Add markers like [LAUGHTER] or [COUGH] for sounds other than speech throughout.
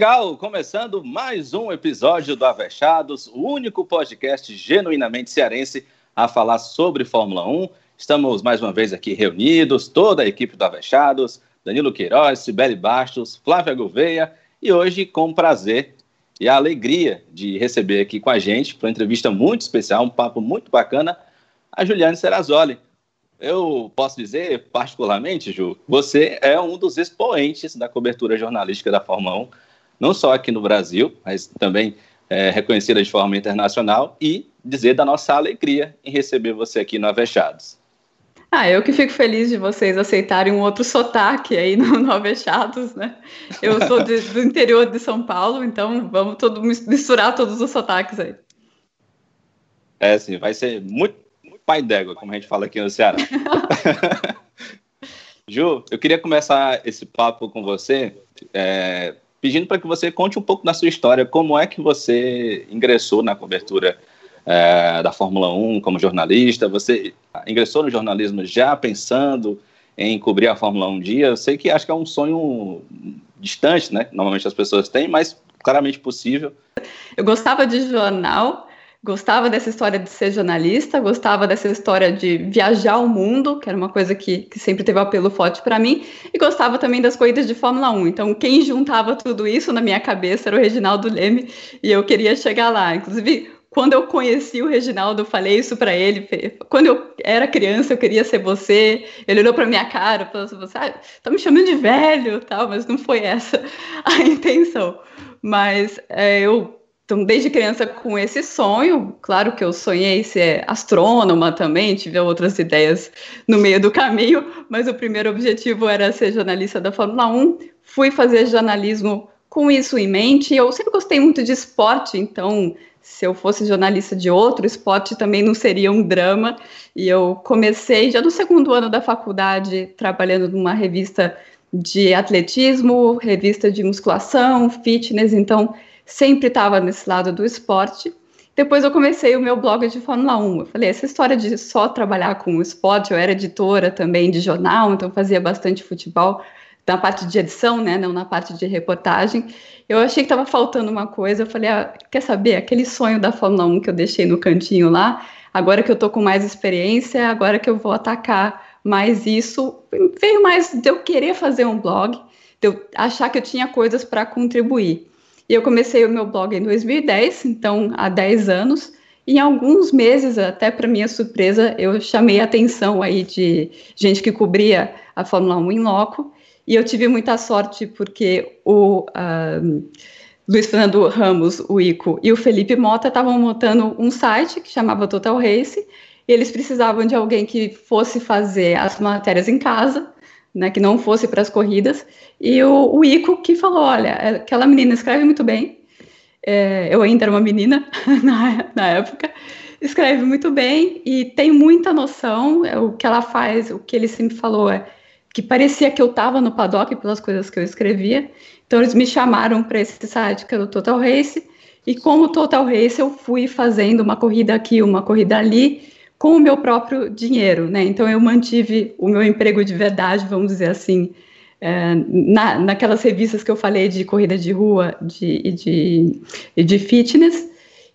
Legal, começando mais um episódio do Avechados, o único podcast genuinamente cearense a falar sobre Fórmula 1. Estamos mais uma vez aqui reunidos, toda a equipe do Avechados, Danilo Queiroz, Sibeli Bastos, Flávia Gouveia, e hoje com prazer e a alegria de receber aqui com a gente, para uma entrevista muito especial, um papo muito bacana, a Juliane Serrazoli. Eu posso dizer, particularmente, Ju, você é um dos expoentes da cobertura jornalística da Fórmula 1 não só aqui no Brasil, mas também é, reconhecida de forma internacional, e dizer da nossa alegria em receber você aqui no Avechados. Ah, eu que fico feliz de vocês aceitarem um outro sotaque aí no, no Avechados, né? Eu sou de, do interior de São Paulo, então vamos todo, misturar todos os sotaques aí. É, sim, vai ser muito, muito pai d'égua, como a gente fala aqui no Ceará. [LAUGHS] Ju, eu queria começar esse papo com você, é, pedindo para que você conte um pouco da sua história, como é que você ingressou na cobertura é, da Fórmula 1 como jornalista, você ingressou no jornalismo já pensando em cobrir a Fórmula 1 um dia, eu sei que acho que é um sonho distante, né? Normalmente as pessoas têm, mas claramente possível. Eu gostava de jornal, gostava dessa história de ser jornalista, gostava dessa história de viajar o mundo, que era uma coisa que, que sempre teve apelo forte para mim, e gostava também das corridas de Fórmula 1. Então, quem juntava tudo isso na minha cabeça era o Reginaldo Leme, e eu queria chegar lá. Inclusive, quando eu conheci o Reginaldo, eu falei isso para ele. Quando eu era criança, eu queria ser você. Ele olhou para minha cara, falou assim: você ah, tá me chamando de velho, tal, mas não foi essa [LAUGHS] a intenção. Mas é, eu então, desde criança com esse sonho, claro que eu sonhei ser astrônoma também, tive outras ideias no meio do caminho, mas o primeiro objetivo era ser jornalista da Fórmula 1. Fui fazer jornalismo com isso em mente. Eu sempre gostei muito de esporte, então se eu fosse jornalista de outro esporte também não seria um drama. E eu comecei já no segundo ano da faculdade trabalhando numa revista de atletismo, revista de musculação, fitness, então sempre estava nesse lado do esporte. Depois eu comecei o meu blog de Fórmula 1. Eu falei, essa história de só trabalhar com o esporte, eu era editora também de jornal, então fazia bastante futebol na parte de edição, né, não na parte de reportagem. Eu achei que estava faltando uma coisa. Eu falei, ah, quer saber? Aquele sonho da Fórmula 1 que eu deixei no cantinho lá, agora que eu tô com mais experiência, agora que eu vou atacar mais isso, veio mais de eu querer fazer um blog, de eu achar que eu tinha coisas para contribuir. E eu comecei o meu blog em 2010, então há 10 anos. E em alguns meses, até para minha surpresa, eu chamei a atenção aí de gente que cobria a Fórmula 1 em loco. E eu tive muita sorte porque o uh, Luiz Fernando Ramos, o Ico, e o Felipe Mota estavam montando um site que chamava Total Race. E eles precisavam de alguém que fosse fazer as matérias em casa né, que não fosse para as corridas, e o, o, Ico que falou, olha, aquela menina escreve muito bem, é, eu ainda era uma menina [LAUGHS] na, na época, escreve muito bem e tem muita noção, é, o que ela faz, o que ele sempre falou é que parecia que eu estava no paddock pelas coisas que eu escrevia, então eles me chamaram para esse site que era o Total Race, e como Total Race eu fui fazendo uma corrida aqui, uma corrida ali, com o meu próprio dinheiro, né? Então eu mantive o meu emprego de verdade, vamos dizer assim, é, na, naquelas revistas que eu falei de corrida de rua de, e de, de fitness,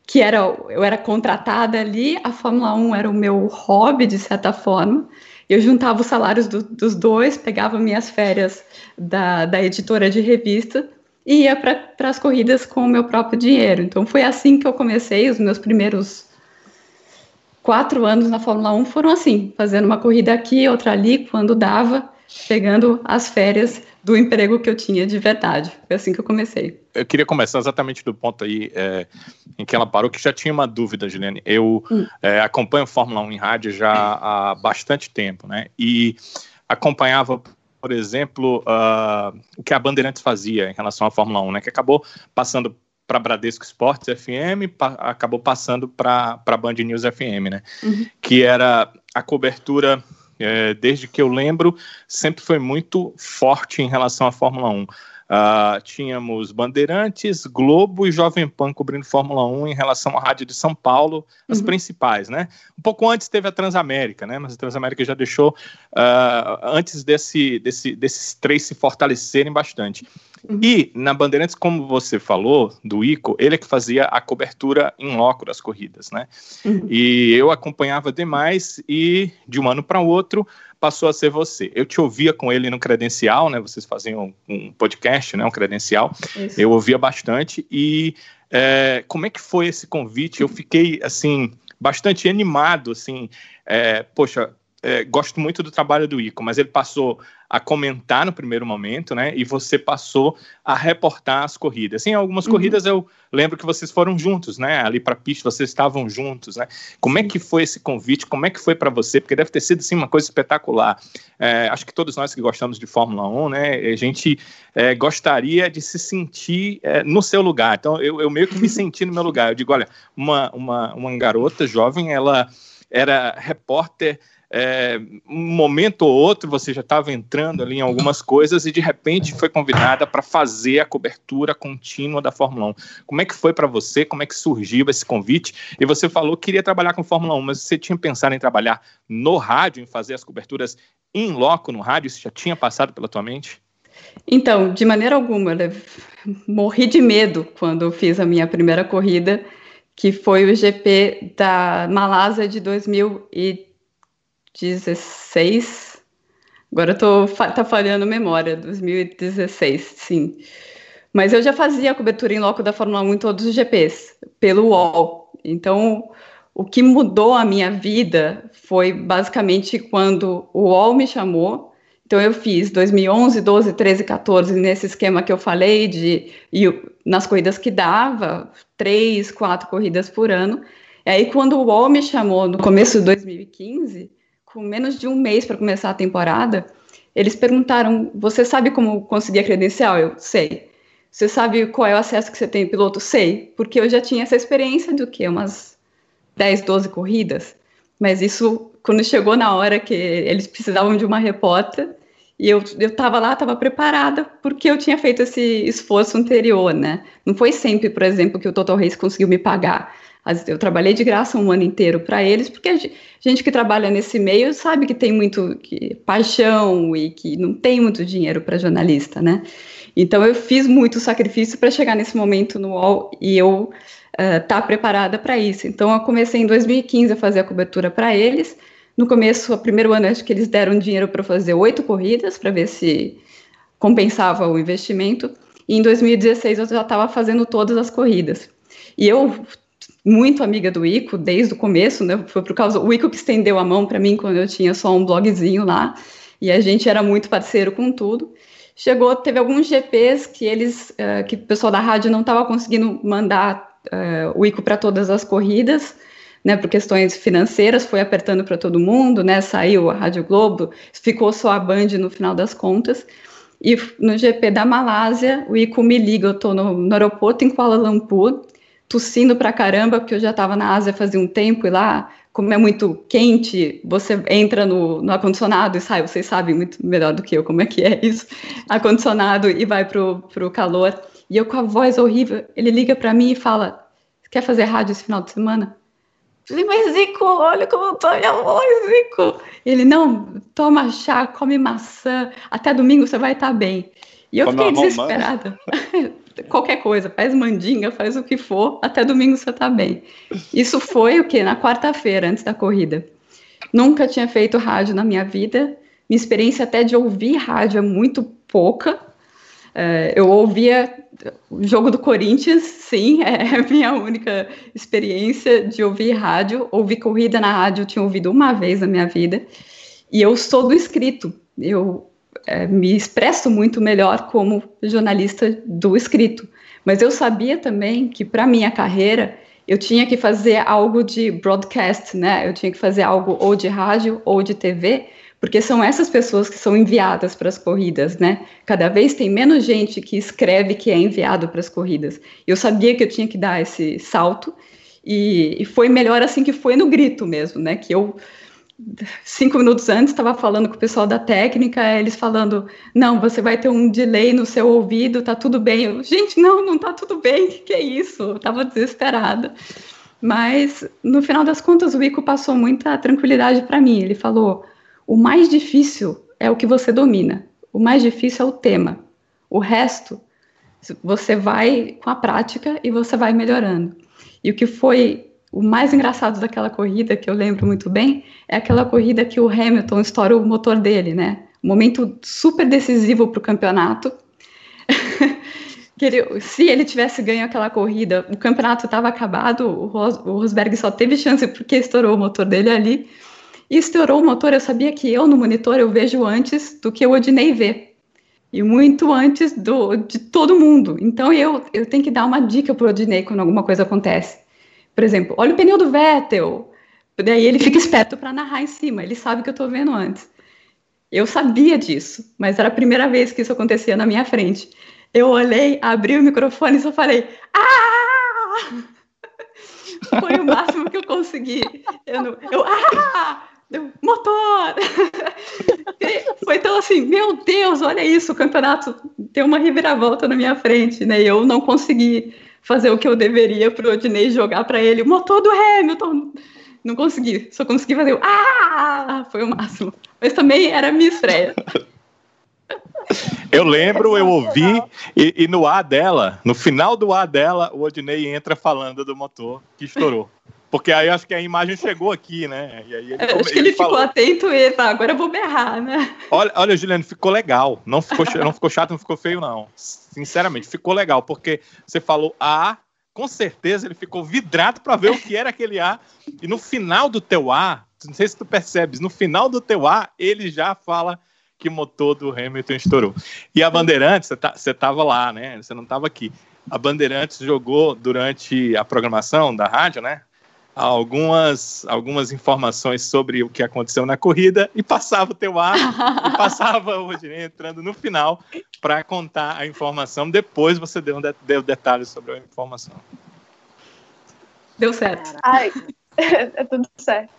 que era, eu era contratada ali, a Fórmula 1 era o meu hobby, de certa forma. Eu juntava os salários do, dos dois, pegava minhas férias da, da editora de revista e ia para as corridas com o meu próprio dinheiro. Então foi assim que eu comecei os meus primeiros quatro anos na Fórmula 1 foram assim, fazendo uma corrida aqui, outra ali, quando dava, pegando as férias do emprego que eu tinha de verdade. Foi assim que eu comecei. Eu queria começar exatamente do ponto aí é, em que ela parou, que já tinha uma dúvida, Juliane. Eu hum. é, acompanho Fórmula 1 em rádio já há bastante tempo, né? E acompanhava por exemplo, uh, o que a Bandeirantes fazia em relação à Fórmula 1, né, que acabou passando para Bradesco Esportes FM, pa, acabou passando para Band News FM, né? Uhum. Que era a cobertura, é, desde que eu lembro, sempre foi muito forte em relação à Fórmula 1. Uh, tínhamos Bandeirantes, Globo e Jovem Pan cobrindo Fórmula 1 em relação à rádio de São Paulo, as uhum. principais, né? Um pouco antes teve a Transamérica, né? Mas a Transamérica já deixou uh, antes desse, desse, desses três se fortalecerem bastante. Uhum. E na Bandeirantes, como você falou, do Ico, ele é que fazia a cobertura em loco das corridas, né? Uhum. E eu acompanhava demais e de um ano para o outro passou a ser você. Eu te ouvia com ele no credencial, né? Vocês faziam um podcast, né? Um credencial. Isso. Eu ouvia bastante e é, como é que foi esse convite? Eu fiquei assim bastante animado, assim. É, poxa, é, gosto muito do trabalho do Ico, mas ele passou a comentar no primeiro momento, né? E você passou a reportar as corridas. Em algumas uhum. corridas eu lembro que vocês foram juntos, né? Ali para a pista vocês estavam juntos, né? Como é que foi esse convite? Como é que foi para você? Porque deve ter sido assim uma coisa espetacular. É, acho que todos nós que gostamos de Fórmula 1, né? A gente é, gostaria de se sentir é, no seu lugar. Então eu, eu meio que me [LAUGHS] senti no meu lugar. Eu digo, olha, uma, uma, uma garota jovem, ela era repórter é, um momento ou outro você já estava entrando ali em algumas coisas e de repente foi convidada para fazer a cobertura contínua da Fórmula 1. Como é que foi para você? Como é que surgiu esse convite? E você falou que queria trabalhar com Fórmula 1, mas você tinha pensado em trabalhar no rádio, em fazer as coberturas em loco no rádio? Isso já tinha passado pela tua mente? Então, de maneira alguma, eu morri de medo quando fiz a minha primeira corrida, que foi o GP da Malásia de 2013. 2016. Agora eu tô tá falhando memória, 2016, sim. Mas eu já fazia a cobertura em loco da Fórmula 1 em todos os GPs, pelo UOL. Então, o que mudou a minha vida foi basicamente quando o UOL me chamou. Então, eu fiz 2011, 12, 13, 14, nesse esquema que eu falei, de e nas corridas que dava, três, quatro corridas por ano. E aí, quando o UOL me chamou no começo de 2015, com menos de um mês para começar a temporada, eles perguntaram: Você sabe como conseguir a credencial? Eu sei. Você sabe qual é o acesso que você tem piloto? Sei, porque eu já tinha essa experiência do que? Umas 10, 12 corridas. Mas isso, quando chegou na hora que eles precisavam de uma repórter, e eu estava lá, estava preparada, porque eu tinha feito esse esforço anterior, né? Não foi sempre, por exemplo, que o Total Race conseguiu me pagar. Eu trabalhei de graça um ano inteiro para eles, porque a gente que trabalha nesse meio sabe que tem muito que, paixão e que não tem muito dinheiro para jornalista, né? Então eu fiz muito sacrifício para chegar nesse momento no UOL e eu estar uh, tá preparada para isso. Então eu comecei em 2015 a fazer a cobertura para eles. No começo, o primeiro ano, acho que eles deram dinheiro para fazer oito corridas para ver se compensava o investimento. E em 2016 eu já estava fazendo todas as corridas. E eu muito amiga do Ico desde o começo, né? Foi por causa o Ico que estendeu a mão para mim quando eu tinha só um blogzinho lá e a gente era muito parceiro com tudo. Chegou, teve alguns GPs que eles, uh, que o pessoal da rádio não estava conseguindo mandar uh, o Ico para todas as corridas, né? Por questões financeiras, foi apertando para todo mundo, né? Saiu a Rádio Globo, ficou só a Band no final das contas. E no GP da Malásia, o Ico me liga, eu estou no, no aeroporto em Kuala Lumpur, tossindo pra caramba, porque eu já estava na Ásia fazia um tempo e lá, como é muito quente, você entra no, no ar-condicionado e sai, vocês sabem muito melhor do que eu como é que é isso, [LAUGHS] ar-condicionado e vai pro, pro calor. E eu com a voz horrível, ele liga para mim e fala: quer fazer rádio esse final de semana? Eu falei, mas Zico, olha como eu tô minha voz, Zico. Ele, não, toma chá, come maçã, até domingo você vai estar tá bem. E eu fiquei desesperada. [LAUGHS] qualquer coisa, faz mandinga, faz o que for, até domingo você tá bem. Isso foi o que? Na quarta-feira, antes da corrida. Nunca tinha feito rádio na minha vida. Minha experiência até de ouvir rádio é muito pouca. É, eu ouvia o jogo do Corinthians, sim, [LAUGHS] é a minha única experiência de ouvir rádio. Ouvir corrida na rádio, eu tinha ouvido uma vez na minha vida. E eu sou do escrito. Eu é, me expresso muito melhor como jornalista do escrito. Mas eu sabia também que para minha carreira eu tinha que fazer algo de broadcast, né? Eu tinha que fazer algo ou de rádio ou de TV, porque são essas pessoas que são enviadas para as corridas, né? Cada vez tem menos gente que escreve que é enviado para as corridas. Eu sabia que eu tinha que dar esse salto e, e foi melhor assim que foi no grito mesmo, né? Que eu cinco minutos antes estava falando com o pessoal da técnica, eles falando, não, você vai ter um delay no seu ouvido, tá tudo bem. Eu, Gente, não, não tá tudo bem, [LAUGHS] que, que é isso? Eu tava desesperada. Mas, no final das contas, o Ico passou muita tranquilidade para mim. Ele falou, o mais difícil é o que você domina, o mais difícil é o tema. O resto, você vai com a prática e você vai melhorando. E o que foi o mais engraçado daquela corrida, que eu lembro muito bem, é aquela corrida que o Hamilton estoura o motor dele, né? Um momento super decisivo para o campeonato. [LAUGHS] ele, se ele tivesse ganho aquela corrida, o campeonato estava acabado, o, Ros, o Rosberg só teve chance porque estourou o motor dele ali. E estourou o motor, eu sabia que eu no monitor eu vejo antes do que o Odinei vê. E muito antes do, de todo mundo. Então eu, eu tenho que dar uma dica para o Odinei quando alguma coisa acontece. Por exemplo, olha o pneu do Vettel. Daí ele fica esperto para narrar em cima, ele sabe que eu estou vendo antes. Eu sabia disso, mas era a primeira vez que isso acontecia na minha frente. Eu olhei, abri o microfone e só falei: Ah! [LAUGHS] Foi o máximo que eu consegui. Eu, não, eu ah! Eu, motor! [LAUGHS] Foi tão assim, meu Deus, olha isso, o campeonato tem uma reviravolta na minha frente, né? E eu não consegui fazer o que eu deveria para o Odinei jogar para ele o motor do Hamilton. Não consegui, só consegui fazer o ah! Foi o máximo. Mas também era minha estreia. Eu lembro, eu ouvi, e, e, no A dela, no final do A dela, o Odinei entra falando do motor que estourou. Porque aí acho que a imagem chegou aqui, né? E aí ele, é, acho que ele, ele ficou atento e tá, agora eu vou berrar, né? Olha, olha, Juliano, ficou legal. Não ficou, não ficou chato, não ficou feio, não. Sinceramente, ficou legal, porque você falou A, com certeza ele ficou vidrado para ver o que era aquele A. E no final do teu A, não sei se tu percebes, no final do teu A, ele já fala que o motor do Hamilton estourou. E a Bandeirantes, você, tá, você tava lá, né? Você não estava aqui. A Bandeirantes jogou durante a programação da rádio, né? Algumas, algumas informações sobre o que aconteceu na corrida e passava o teu ar e [LAUGHS] passava o Rodinei entrando no final para contar a informação. Depois você deu, deu detalhes sobre a informação. Deu certo. Ai, [LAUGHS] é tudo certo.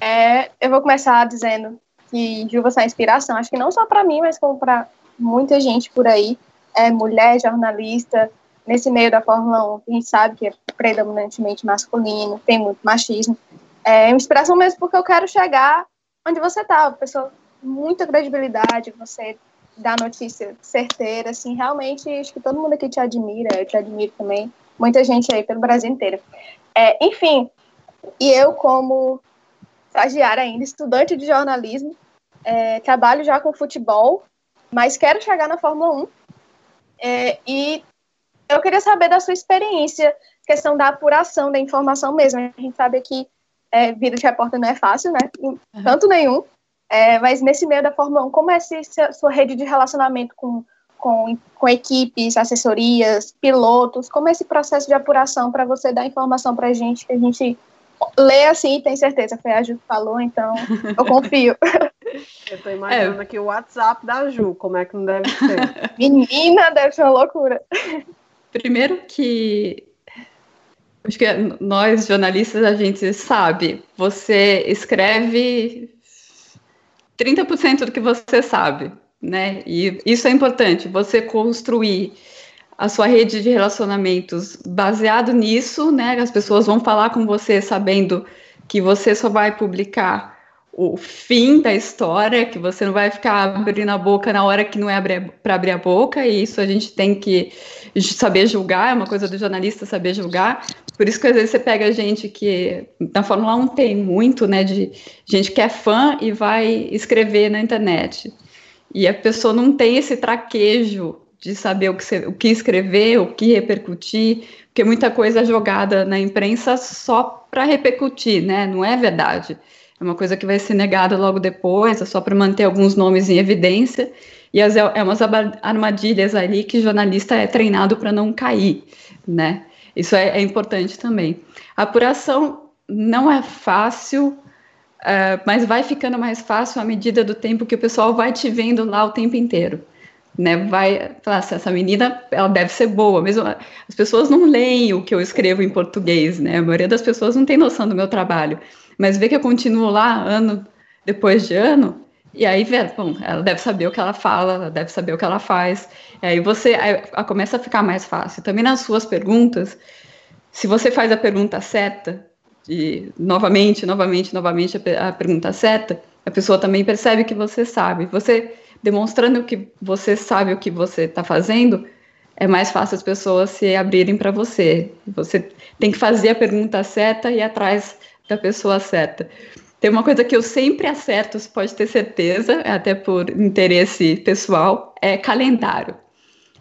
É, eu vou começar dizendo que Ju você é inspiração, acho que não só para mim, mas como para muita gente por aí, é mulher, jornalista, nesse meio da Fórmula 1, a gente sabe que é predominantemente masculino, tem muito machismo. É uma inspiração mesmo porque eu quero chegar onde você está, pessoa muita credibilidade, você dá notícia certeira, assim, realmente acho que todo mundo aqui te admira, eu te admiro também, muita gente aí pelo Brasil inteiro. É, enfim, e eu como estagiária ainda, estudante de jornalismo, é, trabalho já com futebol, mas quero chegar na Fórmula 1 é, e eu queria saber da sua experiência, questão da apuração da informação mesmo. A gente sabe que é, vida de repórter não é fácil, né? Uhum. Tanto nenhum. É, mas nesse meio da Fórmula 1, como é essa sua rede de relacionamento com, com, com equipes, assessorias, pilotos? Como é esse processo de apuração para você dar informação para a gente, que a gente lê assim e tem certeza? Foi a Ju que falou, então eu [LAUGHS] confio. Eu tô imaginando é. aqui o WhatsApp da Ju, como é que não deve ser? [LAUGHS] Menina, deve ser uma loucura. [LAUGHS] Primeiro que acho que nós jornalistas a gente sabe, você escreve 30% do que você sabe, né? E isso é importante, você construir a sua rede de relacionamentos baseado nisso, né? As pessoas vão falar com você sabendo que você só vai publicar o fim da história, que você não vai ficar abrindo a boca na hora que não é para abrir a boca, e isso a gente tem que saber julgar, é uma coisa do jornalista saber julgar. Por isso que às vezes você pega gente que na Fórmula 1 tem muito, né, de gente que é fã e vai escrever na internet. E a pessoa não tem esse traquejo de saber o que, o que escrever, o que repercutir, porque muita coisa é jogada na imprensa só para repercutir, né? Não é verdade. É uma coisa que vai ser negada logo depois, é só para manter alguns nomes em evidência. E as, é umas armadilhas ali que jornalista é treinado para não cair, né? Isso é, é, importante também. A apuração não é fácil, uh, mas vai ficando mais fácil à medida do tempo que o pessoal vai te vendo lá o tempo inteiro. Né, vai falar assim, essa menina ela deve ser boa, mesmo as pessoas não leem o que eu escrevo em português, né? A maioria das pessoas não tem noção do meu trabalho mas ver que eu continuo lá ano depois de ano, e aí, bom, ela deve saber o que ela fala, ela deve saber o que ela faz. E aí você aí, começa a ficar mais fácil. Também nas suas perguntas, se você faz a pergunta certa, e novamente, novamente, novamente a, a pergunta certa, a pessoa também percebe que você sabe. Você demonstrando que você sabe o que você está fazendo, é mais fácil as pessoas se abrirem para você. Você tem que fazer a pergunta certa e atrás da pessoa certa. Tem uma coisa que eu sempre acerto, você pode ter certeza, até por interesse pessoal, é calendário.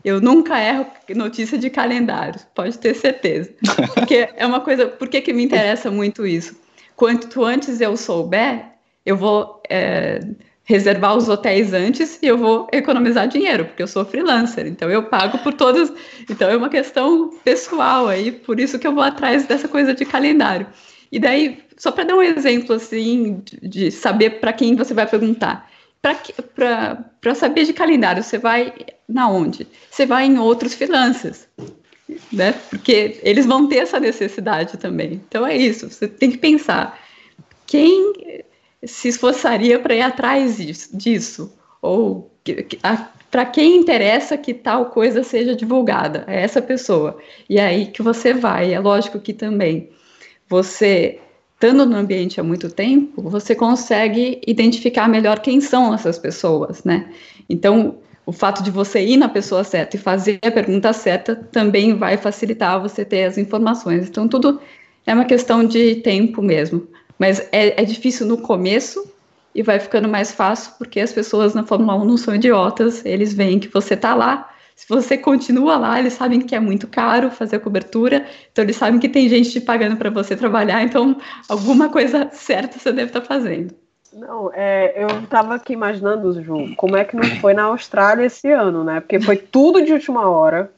Eu nunca erro notícia de calendário, pode ter certeza. Porque [LAUGHS] é uma coisa, por que, que me interessa muito isso? Quanto antes eu souber, eu vou é, reservar os hotéis antes e eu vou economizar dinheiro, porque eu sou freelancer, então eu pago por todas. Então é uma questão pessoal aí, por isso que eu vou atrás dessa coisa de calendário. E daí, só para dar um exemplo assim, de, saber para quem você vai perguntar. Para saber de calendário, você vai na onde? Você vai em outros freelancers, né? Porque eles vão ter essa necessidade também. Então é isso, você tem que pensar quem se esforçaria para ir atrás disso, ou para quem interessa que tal coisa seja divulgada, é essa pessoa. E é aí que você vai. É lógico que também você, estando no ambiente há muito tempo, você consegue identificar melhor quem são essas pessoas, né? Então, o fato de você ir na pessoa certa e fazer a pergunta certa também vai facilitar você ter as informações. Então, tudo é uma questão de tempo mesmo. Mas é, é difícil no começo e vai ficando mais fácil porque as pessoas na Fórmula 1 não são idiotas, eles veem que você está lá. Se você continua lá, eles sabem que é muito caro fazer a cobertura, então eles sabem que tem gente te pagando para você trabalhar, então alguma coisa certa você deve estar tá fazendo. Não, é, eu estava aqui imaginando, Ju, como é que não foi na Austrália esse ano, né? Porque foi tudo de última hora.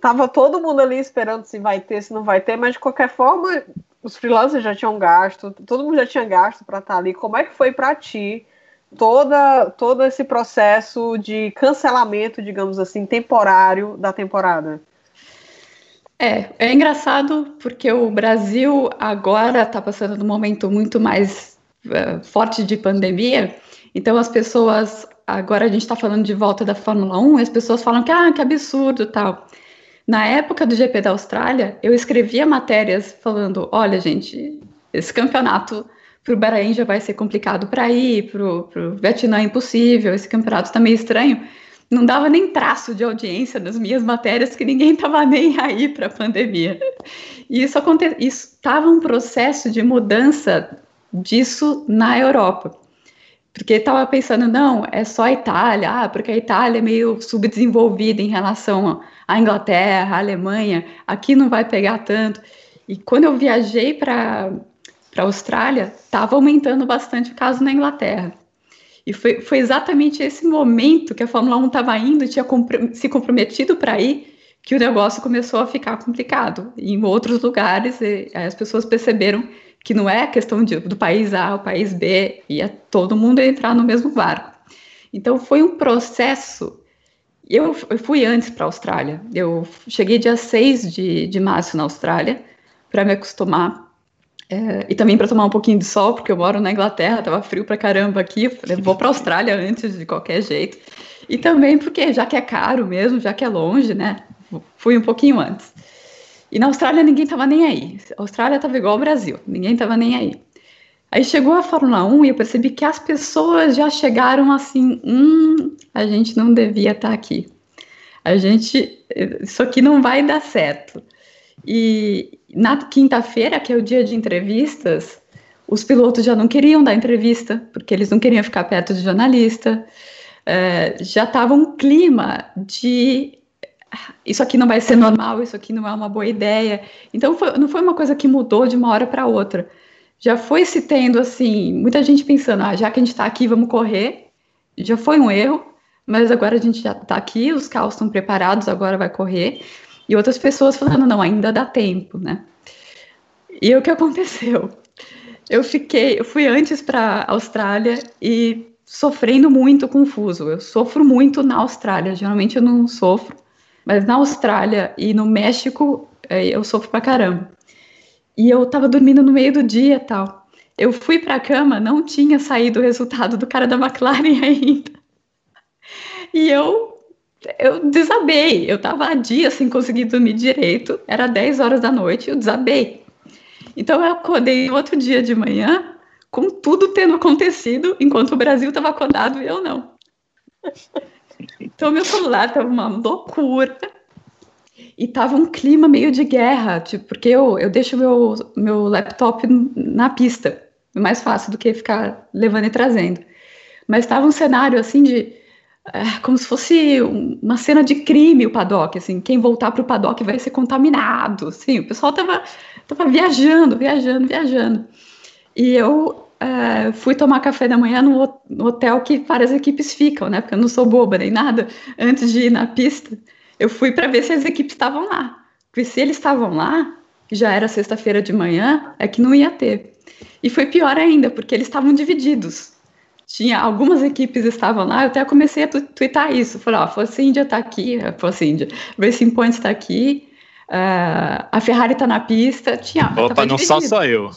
Tava todo mundo ali esperando se vai ter, se não vai ter, mas de qualquer forma, os freelancers já tinham gasto, todo mundo já tinha gasto para estar tá ali. Como é que foi para ti toda, todo esse processo de cancelamento, digamos assim, temporário da temporada? É, é engraçado porque o Brasil agora está passando num momento muito mais uh, forte de pandemia, então as pessoas, agora a gente está falando de volta da Fórmula 1, as pessoas falam que, ah, que absurdo tal. Na época do GP da Austrália, eu escrevia matérias falando: olha, gente, esse campeonato para Bahrein já vai ser complicado para ir, para o Vietnã é impossível, esse campeonato está meio estranho. Não dava nem traço de audiência nas minhas matérias, que ninguém estava [LAUGHS] nem aí para a pandemia. E isso estava um processo de mudança disso na Europa. Porque estava pensando, não, é só a Itália, ah, porque a Itália é meio subdesenvolvida em relação à Inglaterra, à Alemanha, aqui não vai pegar tanto. E quando eu viajei para a Austrália, estava aumentando bastante o caso na Inglaterra. E foi, foi exatamente esse momento que a Fórmula 1 estava indo, tinha se comprometido para ir, que o negócio começou a ficar complicado. E em outros lugares, as pessoas perceberam que não é questão de, do país A ao país B, ia todo mundo entrar no mesmo barco. Então foi um processo. Eu, eu fui antes para a Austrália. Eu cheguei dia 6 de, de março na Austrália para me acostumar. É, e também para tomar um pouquinho de sol, porque eu moro na Inglaterra, estava frio para caramba aqui. Vou para Austrália antes de qualquer jeito. E também porque, já que é caro mesmo, já que é longe, né? Fui um pouquinho antes. E na Austrália ninguém estava nem aí. A Austrália estava igual ao Brasil, ninguém estava nem aí. Aí chegou a Fórmula 1 e eu percebi que as pessoas já chegaram assim: hum, a gente não devia estar tá aqui. A gente, isso aqui não vai dar certo. E na quinta-feira, que é o dia de entrevistas, os pilotos já não queriam dar entrevista, porque eles não queriam ficar perto de jornalista. É, já estava um clima de isso aqui não vai ser normal, isso aqui não é uma boa ideia. Então foi, não foi uma coisa que mudou de uma hora para outra. Já foi se tendo assim, muita gente pensando, ah, já que a gente está aqui, vamos correr. Já foi um erro, mas agora a gente já está aqui, os carros estão preparados, agora vai correr. E outras pessoas falando, não, ainda dá tempo, né? E o que [LAUGHS] aconteceu? Eu fiquei, eu fui antes para Austrália e sofrendo muito confuso. Eu sofro muito na Austrália, geralmente eu não sofro mas na Austrália e no México, é, eu sofro pra caramba. E eu tava dormindo no meio do dia tal. eu fui para a cama, não tinha saído o resultado do cara da McLaren [LAUGHS] ainda. E eu eu desabei. Eu estava há dias sem conseguir dormir direito. Era 10 horas da noite, eu desabei. Então eu acordei outro dia de manhã com tudo tendo acontecido, enquanto o Brasil estava acordado e eu não. Então meu celular estava uma loucura. E tava um clima meio de guerra, tipo, porque eu, eu deixo meu, meu laptop na pista. Mais fácil do que ficar levando e trazendo. Mas estava um cenário assim de. É, como se fosse uma cena de crime o paddock, assim, quem voltar para o paddock vai ser contaminado, assim, o pessoal tava, tava viajando, viajando, viajando. E eu é, fui tomar café da manhã no, no, hotel que várias equipes ficam, né? Porque eu não sou boba nem nada. Antes de ir na pista, eu fui para ver se as equipes estavam lá. Porque se eles estavam lá, já era sexta-feira de manhã, é que não ia ter. E foi pior ainda, porque eles estavam divididos. Tinha algumas equipes estavam lá, eu até comecei a twittar isso. Falei, ó, Force India tá aqui, Force India, Racing Point está aqui, uh, a Ferrari tá na pista. Tinha, Opa, não só só eu.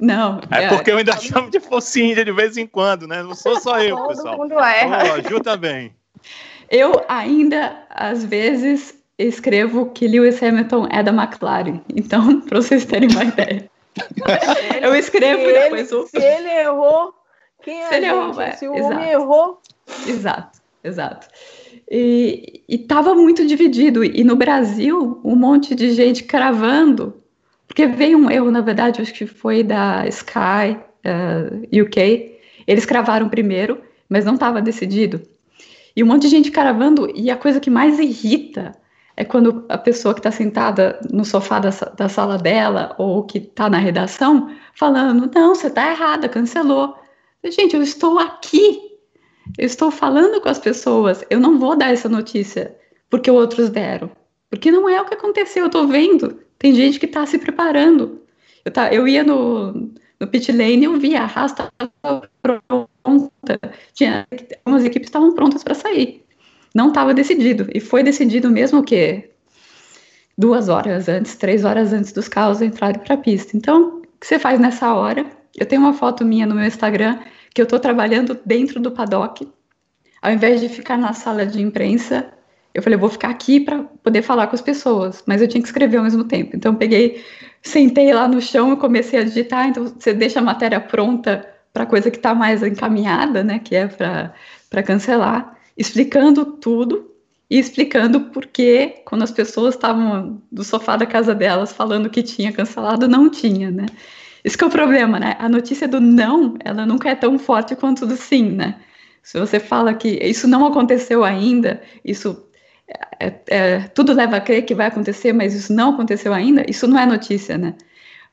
Não. É, é porque eu ainda chamo de Force India de vez em quando, né? Não sou só eu, Todo pessoal. mundo erra. Oh, Ju também. Eu ainda, às vezes, escrevo que Lewis Hamilton é da McLaren. Então, [LAUGHS] para vocês terem uma ideia. eu escrevo se depois ele. Se ele errou, quem é Se ele se o exato. homem errou, Exato, exato. E estava muito dividido. E no Brasil, um monte de gente cravando, porque veio um erro, na verdade, acho que foi da Sky uh, UK. Eles cravaram primeiro, mas não estava decidido. E um monte de gente cravando, e a coisa que mais irrita é quando a pessoa que está sentada no sofá da, da sala dela ou que está na redação falando: não, você está errada, cancelou. Gente, eu estou aqui, eu estou falando com as pessoas, eu não vou dar essa notícia porque outros deram, porque não é o que aconteceu, eu estou vendo. Tem gente que está se preparando. Eu, tá, eu ia no, no pit lane e eu via a estava pronta, tinha, algumas equipes estavam prontas para sair. Não estava decidido, e foi decidido mesmo o quê? Duas horas antes, três horas antes dos carros entrarem para a pista. Então, o que você faz nessa hora? Eu tenho uma foto minha no meu Instagram que eu estou trabalhando dentro do paddock. Ao invés de ficar na sala de imprensa, eu falei, eu vou ficar aqui para poder falar com as pessoas, mas eu tinha que escrever ao mesmo tempo. Então, eu peguei, sentei lá no chão e comecei a digitar. Então, você deixa a matéria pronta para a coisa que está mais encaminhada, né, que é para cancelar, explicando tudo e explicando por que, quando as pessoas estavam do sofá da casa delas falando que tinha cancelado, não tinha, né? Isso que é o problema, né? A notícia do não, ela nunca é tão forte quanto do sim, né? Se você fala que isso não aconteceu ainda, isso é, é, tudo leva a crer que vai acontecer, mas isso não aconteceu ainda, isso não é notícia, né?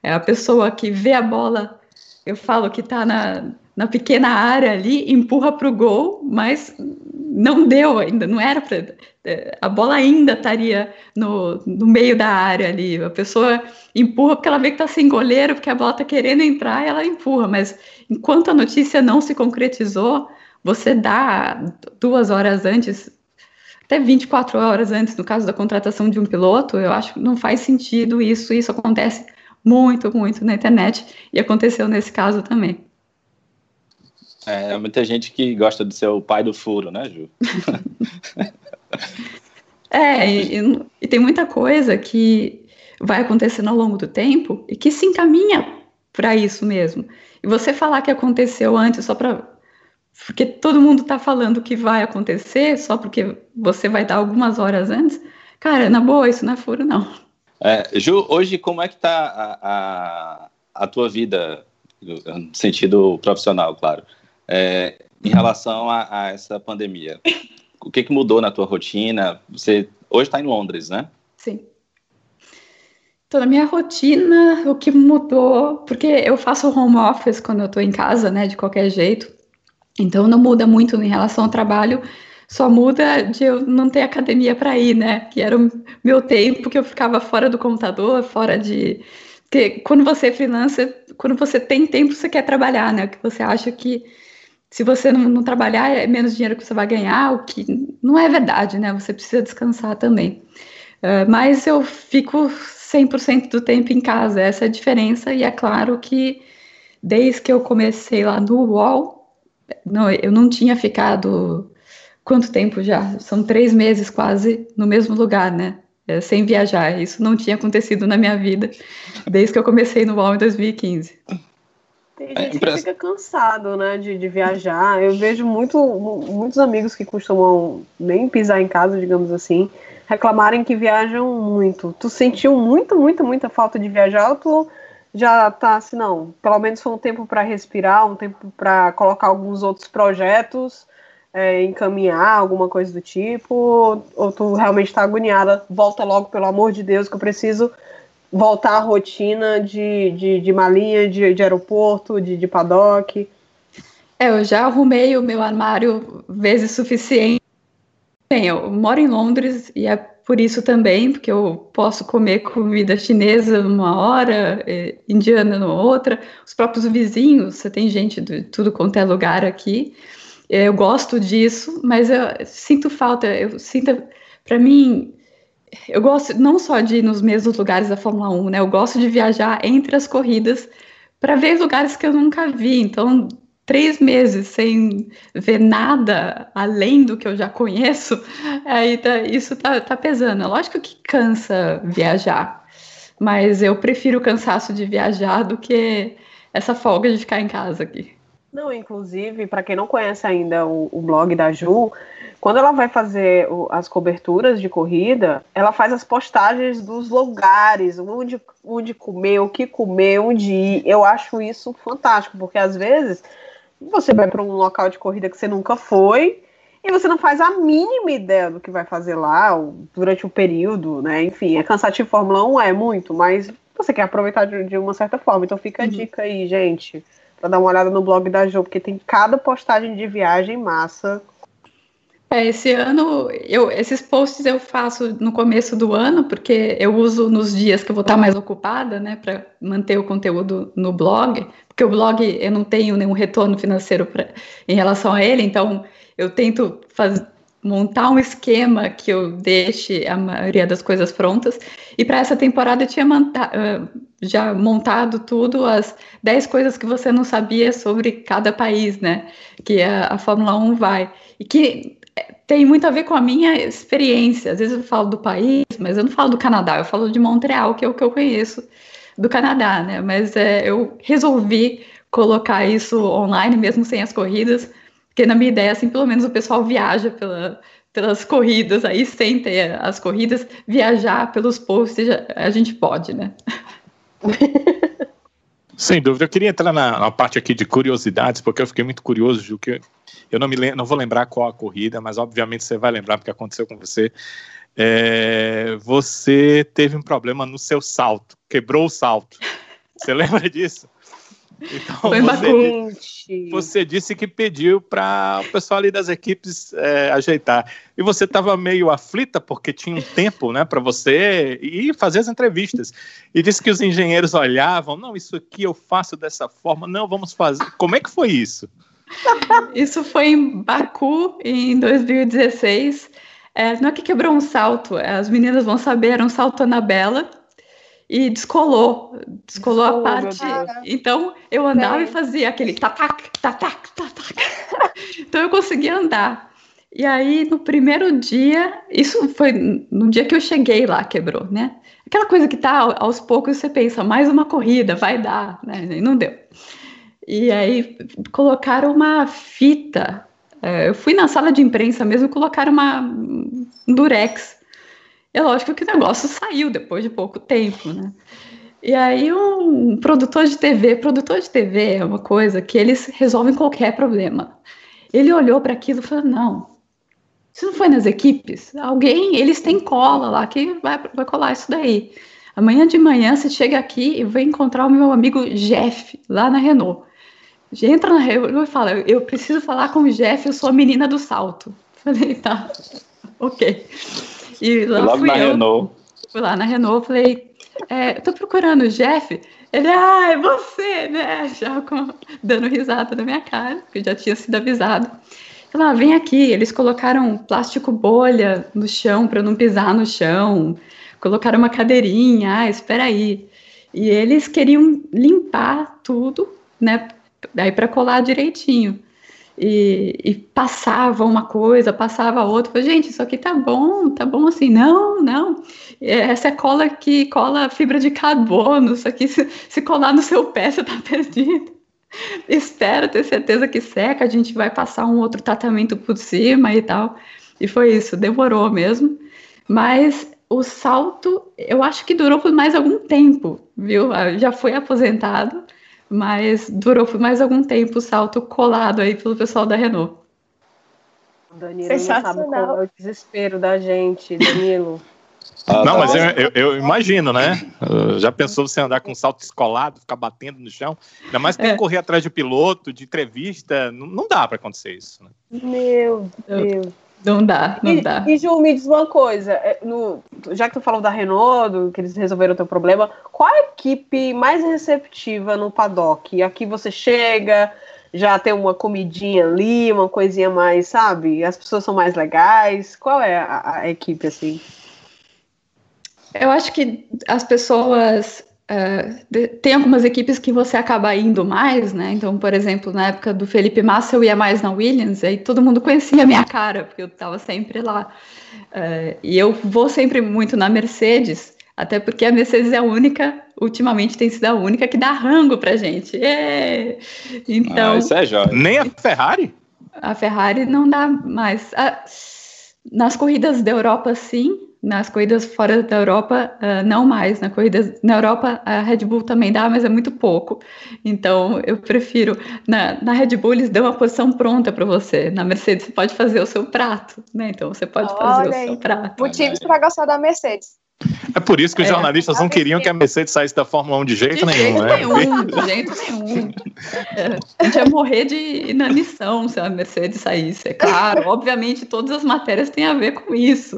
É a pessoa que vê a bola, eu falo que está na, na pequena área ali, empurra para o gol, mas não deu ainda, não era para. A bola ainda estaria no, no meio da área ali. A pessoa empurra porque ela vê que está sem goleiro, porque a bola está querendo entrar ela empurra. Mas enquanto a notícia não se concretizou, você dá duas horas antes, até 24 horas antes, no caso da contratação de um piloto, eu acho que não faz sentido isso. Isso acontece muito, muito na internet e aconteceu nesse caso também. É, muita gente que gosta de ser o pai do furo, né, Ju? [LAUGHS] é, e, e, e, tem muita coisa que vai acontecendo ao longo do tempo e que se encaminha para isso mesmo. E você falar que aconteceu antes só para. Porque todo mundo está falando que vai acontecer só porque você vai dar algumas horas antes. Cara, na boa, isso não é furo, não. É, Ju, hoje como é que tá a, a, a tua vida, no sentido profissional, claro? É, em relação a, a, essa pandemia. O que, que mudou na tua rotina? Você hoje está em Londres, né? Sim. Então, na minha rotina, o que mudou, porque eu faço home office quando eu estou em casa, né, de qualquer jeito. Então, não muda muito em relação ao trabalho, só muda de eu não ter academia para ir, né? Que era o meu tempo que eu ficava fora do computador, fora de. Porque quando você é freelancer, quando você tem tempo, você quer trabalhar, né? Que você acha que se você não, não, trabalhar, é menos dinheiro que você vai ganhar, o que não é verdade, né? Você precisa descansar também. Uh, mas eu fico 100% do tempo em casa, essa é a diferença, e é claro que desde que eu comecei lá no UOL, não, eu não tinha ficado quanto tempo já? São três meses quase no mesmo lugar, né? É, sem viajar. Isso não tinha acontecido na minha vida desde que eu comecei no UOL em 2015. Tem é gente que fica cansado, né, de, de viajar. Eu vejo muito, muitos amigos que costumam nem pisar em casa, digamos assim, reclamarem que viajam muito. Tu sentiu muita, muita, muita falta de viajar ou tu já tá assim, não, pelo menos foi um tempo para respirar, um tempo para colocar alguns outros projetos, é, encaminhar alguma coisa do tipo, ou tu realmente tá agoniada, volta logo, pelo amor de Deus, que eu preciso voltar à rotina de, de, de malinha, de, de aeroporto, de, de paddock? É, eu já arrumei o meu armário vezes suficiente. Bem, eu moro em Londres e é por isso também, porque eu posso comer comida chinesa numa hora, eh, indiana na outra, os próprios vizinhos, você tem gente de tudo quanto é lugar aqui. Eu gosto disso, mas eu sinto falta, eu sinto, para mim, eu gosto não só de ir nos mesmos lugares da Fórmula 1, né? Eu gosto de viajar entre as corridas para ver lugares que eu nunca vi. Então, três meses sem ver nada além do que eu já conheço, [LAUGHS] aí tá, isso tá, tá pesando. É lógico que cansa viajar, mas eu prefiro o cansaço de viajar do que essa folga de ficar em casa aqui. Não, inclusive, para quem não conhece ainda o, o blog da Ju, quando ela vai fazer o, as coberturas de corrida, ela faz as postagens dos lugares, onde, onde comer, o que comer, onde ir. Eu acho isso fantástico, porque às vezes você vai para um local de corrida que você nunca foi e você não faz a mínima ideia do que vai fazer lá durante o período, né? Enfim, é cansativo Fórmula 1, é muito, mas você quer aproveitar de, de uma certa forma. Então fica a uhum. dica aí, gente, para dar uma olhada no blog da Jo, porque tem cada postagem de viagem massa é, esse ano, eu, esses posts eu faço no começo do ano, porque eu uso nos dias que eu vou estar mais ocupada, né, para manter o conteúdo no blog, porque o blog eu não tenho nenhum retorno financeiro pra, em relação a ele, então eu tento faz, montar um esquema que eu deixe a maioria das coisas prontas. E para essa temporada eu tinha monta uh, já montado tudo, as 10 coisas que você não sabia sobre cada país, né, que a, a Fórmula 1 vai. E que tem muito a ver com a minha experiência. Às vezes eu falo do país, mas eu não falo do Canadá, eu falo de Montreal, que é o que eu conheço do Canadá, né? Mas é, eu resolvi colocar isso online, mesmo sem as corridas, porque na minha ideia, assim, pelo menos o pessoal viaja pela, pelas corridas, aí sem ter as corridas, viajar pelos posts, a gente pode, né? [LAUGHS] Sem dúvida. Eu queria entrar na, na, parte aqui de curiosidades, porque eu fiquei muito curioso, Ju, que eu não, me não vou lembrar qual a corrida, mas obviamente você vai lembrar porque aconteceu com você. É, você teve um problema no seu salto, quebrou o salto. Você [LAUGHS] lembra disso? Então, Foi você, disse, você disse que pediu para o pessoal ali das equipes é, ajeitar. E você estava meio aflita porque tinha um tempo né, para você ir fazer as entrevistas. E disse que os engenheiros olhavam: não, isso aqui eu faço dessa forma, não, vamos fazer. Como é que foi isso? Isso foi em Baku, em 2016. É, não é que quebrou um salto, as meninas vão saber, era um salto Anabela e descolou, descolou a parte. Então eu andava e fazia aquele tatac, tatac, tatac. [LAUGHS] então eu conseguia andar. E aí no primeiro dia, isso foi no dia que eu cheguei lá, quebrou, né? Aquela coisa que tá aos poucos você pensa, mais uma corrida, vai dar, né? E não deu. E aí colocaram uma fita. É, eu fui na sala de imprensa mesmo, colocaram uma um durex é lógico que o negócio saiu depois de pouco tempo, né? E aí um produtor de TV, produtor de TV é uma coisa que eles resolvem qualquer problema. Ele olhou para aquilo e falou: não, isso não foi nas equipes. Alguém, eles têm cola lá que vai, vai colar isso daí. Amanhã de manhã você chega aqui e vai encontrar o meu amigo Jeff lá na Renault. Entra na Renault e fala: eu preciso falar com o Jeff, eu sou a menina do salto. Falei, tá, [LAUGHS] ok. E lá Logo fui na eu, Renault. Fui lá na Renault, falei, é, tô procurando o Jeff. Ele, ah, é você, né? Já com, dando risada na minha cara, que já tinha sido avisado. Falei, ah, vem aqui. Eles colocaram plástico bolha no chão para não pisar no chão. Colocaram uma cadeirinha. Ah, espera aí. E eles queriam limpar tudo né? Aí para colar direitinho. E, e, passava uma coisa, passava outra. Falei, gente, isso aqui tá bom, tá bom assim. Não, não. Essa é cola que cola fibra de carbono. Isso aqui, se, se colar no seu pé, você tá [LAUGHS] perdido. Espero ter certeza que seca. A gente vai passar um outro tratamento por cima e tal. E foi isso, demorou mesmo. Mas o salto, eu acho que durou por mais algum tempo, viu? Já foi aposentado mas durou por mais algum tempo o salto colado aí pelo pessoal da Renault. Danilo não sabe qual é o desespero da gente, Danilo. [LAUGHS] Ah, não, mas eu, eu, eu, imagino, né? Uh, já pensou você andar com um salto escolado, ficar batendo no chão? Ainda mais tem é. que correr atrás de piloto, de entrevista. Não, não dá para acontecer isso. Né? Meu Deus. Não dá, não e, dá. E Ju, me diz uma coisa, é, no, já que tu falou da Renault, do, que eles resolveram o teu problema, qual a equipe mais receptiva no paddock? Aqui você chega, já tem uma comidinha ali, uma coisinha mais, sabe? As pessoas são mais legais. Qual é a, a equipe assim? Eu acho que as pessoas Uh, tem algumas equipes que você acaba indo mais, né? Então, por exemplo, na época do Felipe Massa, eu ia mais na Williams, aí todo mundo conhecia a minha cara, porque eu estava sempre lá. Uh, e eu vou sempre muito na Mercedes, até porque a Mercedes é a única, ultimamente tem sido a única que dá rango pra gente. É. Então. Ah, isso é jóia. Nem a Ferrari? A Ferrari não dá mais. Ah, nas corridas da Europa, sim, nas corridas fora da Europa, uh, não mais. Na corrida na Europa, a Red Bull também dá, mas é muito pouco. Então, eu prefiro. Na, na Red Bull, eles dão a posição pronta para você. Na Mercedes, você pode fazer o seu prato, né? Então, você pode Olha fazer aí. o seu prato. Motivos para gostar da Mercedes. É por isso que os é, jornalistas não queriam que a Mercedes saísse da Fórmula 1 de jeito de nenhum, jeito né? Nenhum, de jeito nenhum. É, a gente ia morrer de inanição se a Mercedes saísse. É claro, obviamente todas as matérias têm a ver com isso.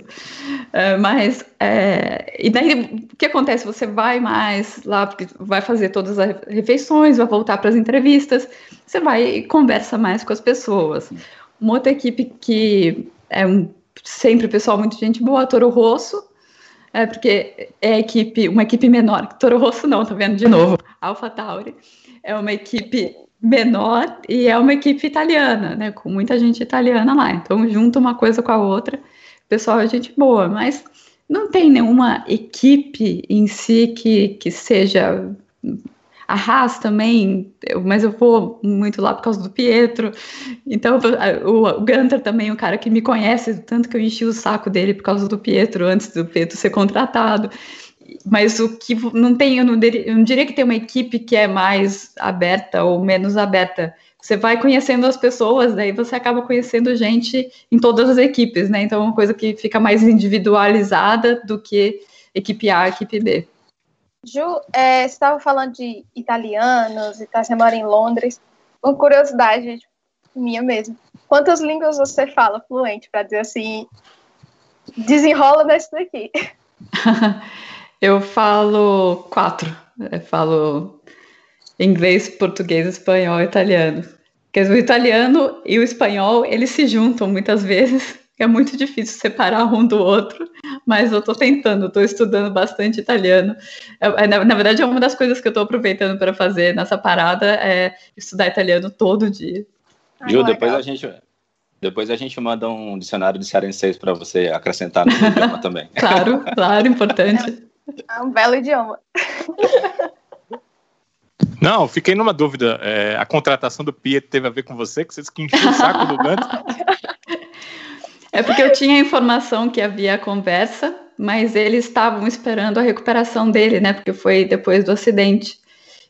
É, mas, é, e daí o que acontece? Você vai mais lá, porque vai fazer todas as refeições, vai voltar para as entrevistas, você vai e conversa mais com as pessoas. Uma outra equipe que é um, sempre pessoal muito gente boa, Toro Rosso, é porque é equipe, uma equipe menor. Toro Rosso não, tá vendo de novo. Alpha Tauri é uma equipe menor e é uma equipe italiana, né? Com muita gente italiana lá. Então junta uma coisa com a outra. O pessoal é gente boa, mas não tem nenhuma equipe em si que, que seja a Haas também, mas eu vou muito lá por causa do Pietro. Então, o, o Gunter também, o cara que me conhece, tanto que eu enchi o saco dele por causa do Pietro, antes do Pietro ser contratado. Mas o que não tem, eu não, eu não diria que tem uma equipe que é mais aberta ou menos aberta. Você vai conhecendo as pessoas, daí você acaba conhecendo gente em todas as equipes, né? Então é uma coisa que fica mais individualizada do que equipe A, equipe B. Ju, é, você estava falando de italianos e tá, você mora em Londres. Uma curiosidade minha mesmo. Quantas línguas você fala fluente para dizer assim? Desenrola nesse daqui. [LAUGHS] Eu falo quatro. Eu falo inglês, português, espanhol, italiano. Porque o italiano e o espanhol, eles se juntam muitas vezes. É muito difícil separar um do outro mas eu estou tentando, estou estudando bastante italiano. É, é, na, na, verdade, é uma das coisas que eu estou aproveitando para fazer nessa parada é estudar italiano todo dia. Ju, depois a gente depois a gente manda um dicionário de cearenseis para você acrescentar no [LAUGHS] idioma também. Claro, claro, importante. É um belo idioma. Não, fiquei numa dúvida. É, a contratação do Piet teve a ver com você, que vocês que enchiam o saco do Dante? [LAUGHS] É porque eu tinha a informação que havia a conversa, mas eles estavam esperando a recuperação dele, né? Porque foi depois do acidente.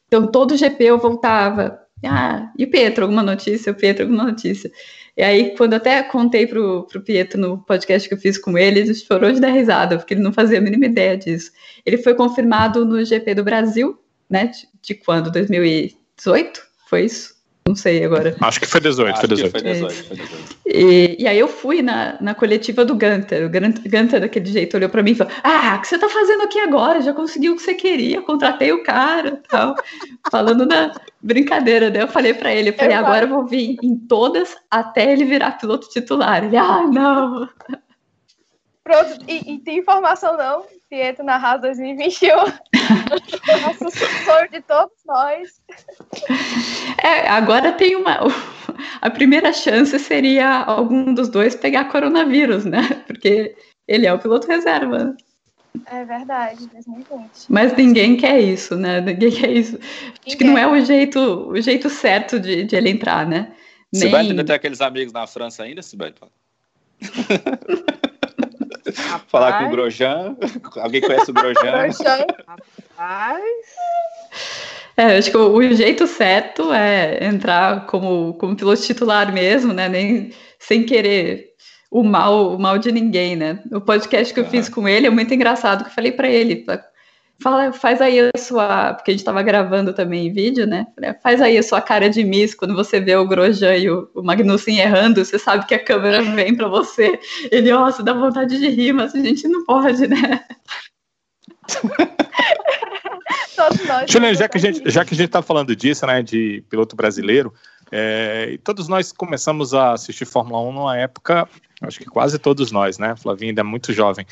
Então, todo GP eu voltava. Ah, e o Pietro, alguma notícia? O Pietro, alguma notícia? E aí, quando eu até contei pro, pro Pietro no podcast que eu fiz com ele, ele chorou de dar risada, porque ele não fazia a mínima ideia disso. Ele foi confirmado no GP do Brasil, né? De, de quando? 2018? Foi isso? Não sei agora. Acho que foi 18, Acho foi 18. Foi 18, foi 18. E, e, aí eu fui na, na coletiva do Gunter. O Gunter, daquele jeito, olhou para mim e falou: Ah, o que você tá fazendo aqui agora? Já conseguiu o que você queria, contratei o cara tal. [LAUGHS] Falando da brincadeira. Daí eu falei para ele: eu falei, eu agora eu vou vir em todas até ele virar piloto titular. Ele, ah, não. Pronto, e, e, tem informação não, Pietro na Haas 2021. [LAUGHS] Nosso sonho de todos nós. É, agora tem uma. A primeira chance seria algum dos dois pegar coronavírus, né? Porque ele é o piloto reserva. É verdade, 2020. Mas ninguém quer isso, né? Ninguém quer isso. Ninguém. Acho que não é o jeito, o jeito certo de, de ele entrar, né? Nem... Sibete ainda tem aqueles amigos na França ainda, Sibete? [LAUGHS] Falar com o Grosjean. [LAUGHS] Alguém conhece o Grosjean? Rapaz. É, acho que o, o, jeito certo é entrar como, como piloto titular mesmo, né? Nem sem querer o mal, o mal de ninguém, né? O podcast que eu fiz com ele é muito engraçado, que eu falei para ele, fala, faz aí a sua, porque a gente estava gravando também em vídeo, né? Faz aí a sua cara de miss quando você vê o Grosjean e o, o Magnussen errando, você sabe que a câmera vem para você. Ele, nossa, dá vontade de rir, mas a gente não pode, né? [LAUGHS] Juliana, já que a gente já que a gente está falando disso, né, de piloto brasileiro, é, todos nós começamos a assistir Fórmula 1 numa época, acho que quase todos nós, né? Flavinha ainda é muito jovem,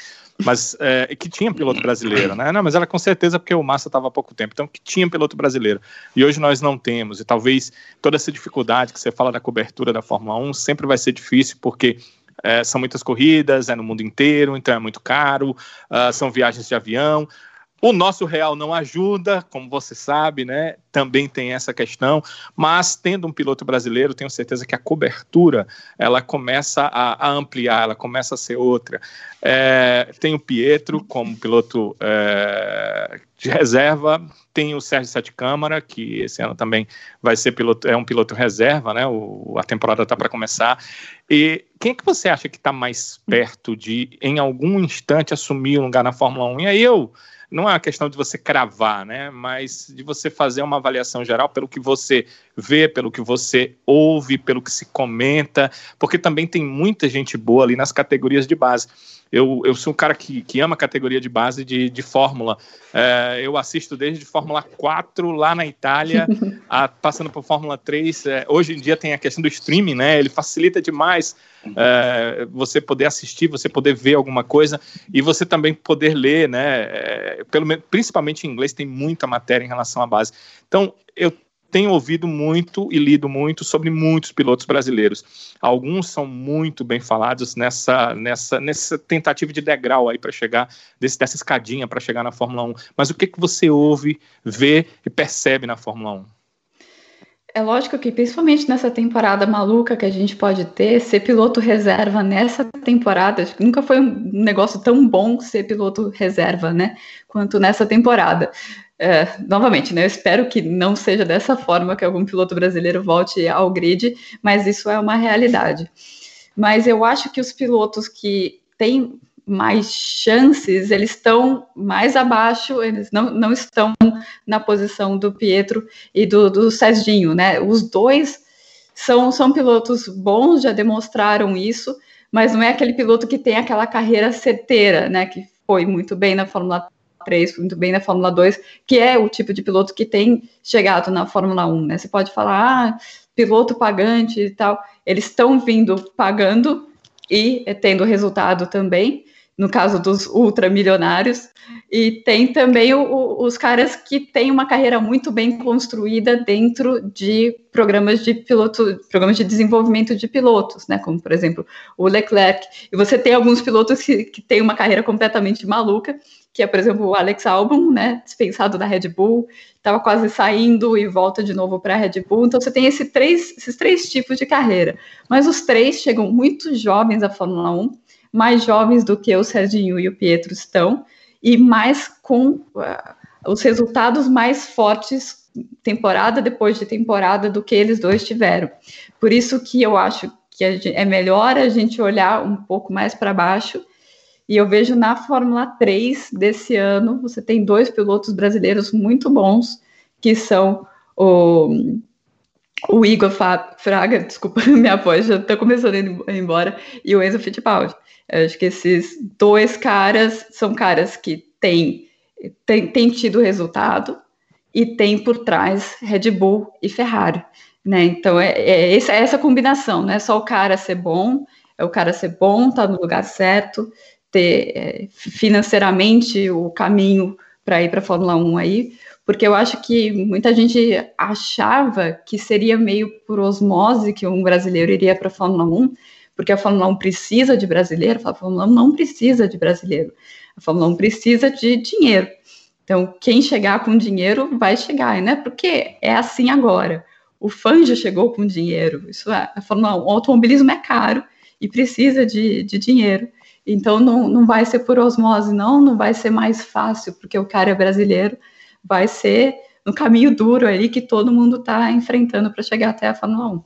mas é, que tinha piloto brasileiro, né? Não, mas era com certeza porque o Massa estava há pouco tempo, então que tinha piloto brasileiro. E hoje nós não temos, e talvez toda essa dificuldade que você fala da cobertura da Fórmula 1 sempre vai ser difícil, porque é, são muitas corridas, é no mundo inteiro, então é muito caro, uh, são viagens de avião. O nosso real não ajuda, como você sabe, né? Também tem essa questão, mas tendo um piloto brasileiro, tenho certeza que a cobertura ela começa a, a ampliar, ela começa a ser outra. É, tem o Pietro como piloto é, de reserva, tem o Sérgio Sete Câmara, que esse ano também vai ser piloto, é um piloto reserva, né? O, a temporada está para começar. E quem é que você acha que está mais perto de, em algum instante, assumir um lugar na Fórmula 1? E aí eu não é uma questão de você cravar, né? Mas de você fazer uma avaliação geral pelo que você vê, pelo que você ouve, pelo que se comenta, porque também tem muita gente boa ali nas categorias de base. Eu, eu sou um cara que, que ama categoria de base de, de Fórmula. É, eu assisto desde Fórmula 4 lá na Itália, [LAUGHS] a, passando por Fórmula 3. É, hoje em dia tem a questão do streaming, né? Ele facilita demais é, você poder assistir, você poder ver alguma coisa e você também poder ler, né? É, pelo, principalmente em inglês tem muita matéria em relação à base. Então, eu tenho ouvido muito e lido muito sobre muitos pilotos brasileiros. Alguns são muito bem falados nessa, nessa, nessa tentativa de degrau aí para chegar, desse, dessa escadinha para chegar na Fórmula 1. Mas o que, que você ouve, vê e percebe na Fórmula 1? É lógico que, principalmente nessa temporada maluca que a gente pode ter, ser piloto reserva nessa temporada, nunca foi um negócio tão bom ser piloto reserva, né? Quanto nessa temporada. É, novamente, né, eu espero que não seja dessa forma que algum piloto brasileiro volte ao grid, mas isso é uma realidade. Mas eu acho que os pilotos que têm mais chances, eles estão mais abaixo, eles não, não estão na posição do Pietro e do, do Serginho, né? Os dois são, são pilotos bons, já demonstraram isso, mas não é aquele piloto que tem aquela carreira certeira, né? Que foi muito bem na Fórmula 3, muito bem na Fórmula 2, que é o tipo de piloto que tem chegado na Fórmula 1, né? Você pode falar, ah, piloto pagante e tal, eles estão vindo pagando e tendo resultado também, no caso dos ultramilionários, e tem também o, o, os caras que têm uma carreira muito bem construída dentro de programas de piloto, programas de desenvolvimento de pilotos, né? Como por exemplo o Leclerc. E você tem alguns pilotos que, que têm uma carreira completamente maluca, que é, por exemplo, o Alex Albon, né? Dispensado da Red Bull, estava quase saindo e volta de novo para a Red Bull. Então você tem esse três, esses três tipos de carreira. Mas os três chegam muito jovens à Fórmula 1, mais jovens do que o Serginho e o Pietro estão e mais com uh, os resultados mais fortes temporada depois de temporada do que eles dois tiveram. Por isso que eu acho que é melhor a gente olhar um pouco mais para baixo. E eu vejo na Fórmula 3 desse ano, você tem dois pilotos brasileiros muito bons, que são o, o Igor Fraga, [LAUGHS] desculpa, minha voz já está começando a ir embora, e o Enzo Fittipaldi. Eu acho que esses dois caras são caras que têm, têm, têm tido resultado e tem por trás Red Bull e Ferrari. Né? Então é, é, essa, é essa combinação, não é só o cara ser bom, é o cara ser bom, tá no lugar certo, ter é, financeiramente o caminho para ir para a Fórmula 1 aí, porque eu acho que muita gente achava que seria meio por osmose que um brasileiro iria para a Fórmula 1, porque a Fórmula 1 precisa de brasileiro, a Fórmula 1 não precisa de brasileiro, a Fórmula 1 precisa de dinheiro. Então, quem chegar com dinheiro vai chegar, né? Porque é assim agora. O fã já chegou com dinheiro. Isso é, a Fórmula 1, o automobilismo é caro e precisa de, de dinheiro. Então, não, não vai ser por osmose, não, não vai ser mais fácil, porque o cara é brasileiro, vai ser no caminho duro ali que todo mundo está enfrentando para chegar até a Fórmula 1.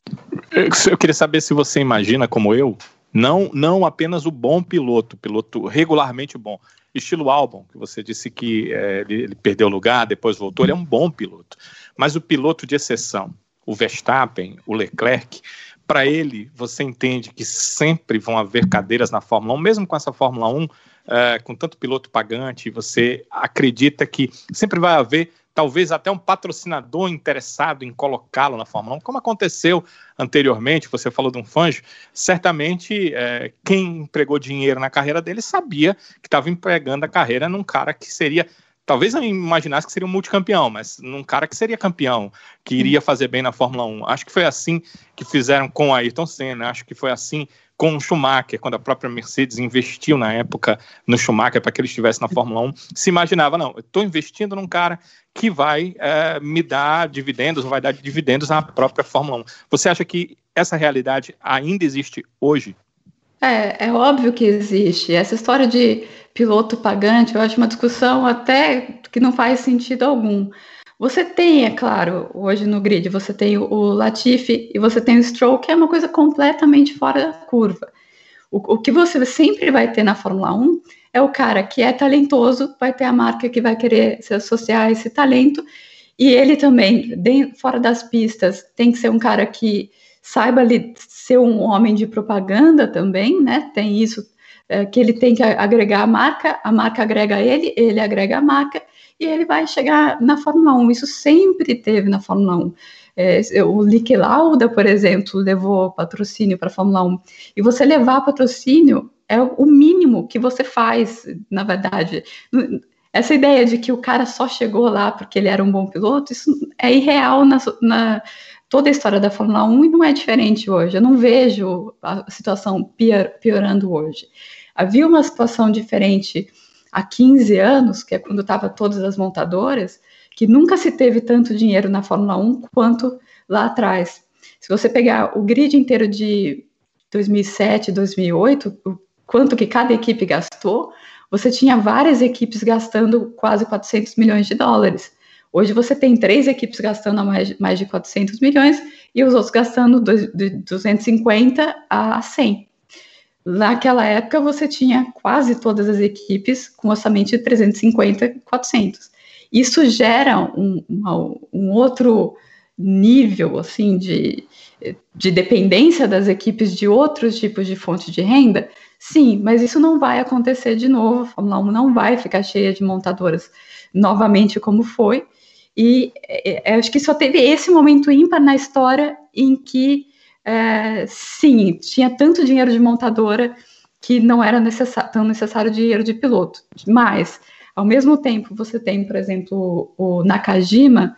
Eu queria saber se você imagina, como eu, não, não apenas o bom piloto, piloto regularmente bom, estilo Albon, que você disse que é, ele, ele, perdeu lugar, depois voltou, ele é um bom piloto, mas o piloto de exceção, o Verstappen, o Leclerc, para ele, você entende que sempre vão haver cadeiras na Fórmula 1, mesmo com essa Fórmula 1, é, com tanto piloto pagante, você acredita que sempre vai haver talvez até um patrocinador interessado em colocá-lo na Fórmula 1, como aconteceu anteriormente, você falou de um Fanjo, certamente é, quem empregou dinheiro na carreira dele sabia que estava empregando a carreira num cara que seria talvez não imaginasse que seria um multicampeão, mas num cara que seria campeão, que iria fazer bem na Fórmula 1. Acho que foi assim que fizeram com a Ayrton Senna, acho que foi assim com o Schumacher, quando a própria Mercedes investiu na época no Schumacher para que ele estivesse na Fórmula 1, se imaginava, não, estou investindo num cara que vai é, me dar dividendos, vai dar dividendos à própria Fórmula 1. Você acha que essa realidade ainda existe hoje? É, é óbvio que existe. Essa história de piloto pagante, eu acho uma discussão até que não faz sentido algum. Você tem, é claro, hoje no grid, você tem o Latifi e você tem o Stroll, que é uma coisa completamente fora da curva. O, o que você sempre vai ter na Fórmula 1 é o cara que é talentoso, vai ter a marca que vai querer se associar a esse talento, e ele também, de, fora das pistas, tem que ser um cara que saiba ser um homem de propaganda também, né? Tem isso é, que ele tem que agregar a marca, a marca agrega ele, ele agrega a marca e ele vai chegar na Fórmula 1. Isso sempre teve na Fórmula 1. É, o Lique Lauda, por exemplo, levou patrocínio para a Fórmula 1. E você levar patrocínio é o mínimo que você faz, na verdade. Essa ideia de que o cara só chegou lá porque ele era um bom piloto, isso é irreal na, na toda a história da Fórmula 1 e não é diferente hoje. Eu não vejo a situação pior, piorando hoje. Havia uma situação diferente há 15 anos, que é quando estava todas as montadoras, que nunca se teve tanto dinheiro na Fórmula 1 quanto lá atrás. Se você pegar o grid inteiro de 2007, 2008, o quanto que cada equipe gastou, você tinha várias equipes gastando quase 400 milhões de dólares. Hoje você tem três equipes gastando mais, mais de 400 milhões e os outros gastando de 250 a 100. Naquela época você tinha quase todas as equipes com orçamento de 350, 400. Isso gera um, uma, um outro nível assim de, de dependência das equipes de outros tipos de fonte de renda? Sim, mas isso não vai acontecer de novo. A Fórmula 1 não vai ficar cheia de montadoras novamente como foi. E é, é, acho que só teve esse momento ímpar na história em que, é, sim, tinha tanto dinheiro de montadora que não era necessário, tão necessário dinheiro de piloto. Mas, ao mesmo tempo, você tem, por exemplo, o Nakajima,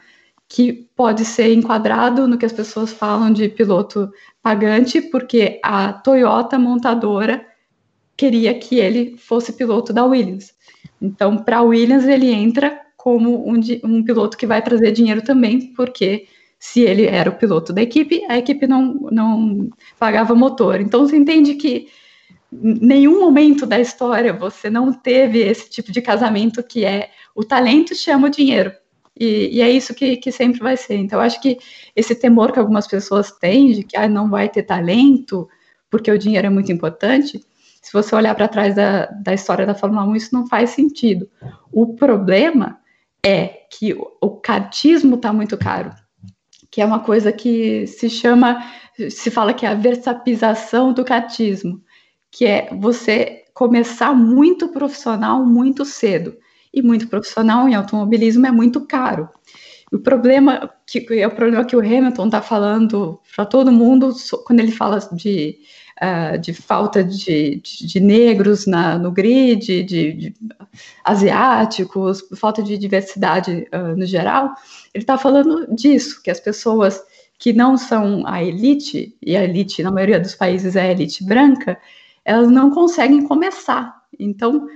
que pode ser enquadrado no que as pessoas falam de piloto pagante, porque a Toyota montadora queria que ele fosse piloto da Williams. Então, para a Williams, ele entra como um, um piloto que vai trazer dinheiro também, porque se ele era o piloto da equipe, a equipe não, não pagava motor. Então você entende que nenhum momento da história você não teve esse tipo de casamento que é o talento chama o dinheiro. E, e é isso que, que, sempre vai ser. Então, acho que esse temor que algumas pessoas têm de que ah, não vai ter talento porque o dinheiro é muito importante, se você olhar para trás da, da história da Fórmula 1, isso não faz sentido. O problema é que o cartismo está muito caro, que é uma coisa que se chama, se fala que é a versapização do cartismo, que é você começar muito profissional muito cedo. E muito profissional em automobilismo é muito caro. O problema que é o problema que o Hamilton está falando para todo mundo quando ele fala de, uh, de falta de, de, de negros na, no grid, de, de, asiáticos, falta de diversidade uh, no geral. Ele está falando disso, que as pessoas que não são a elite, e a elite, na maioria dos países, é a elite branca, elas não conseguem começar. Então,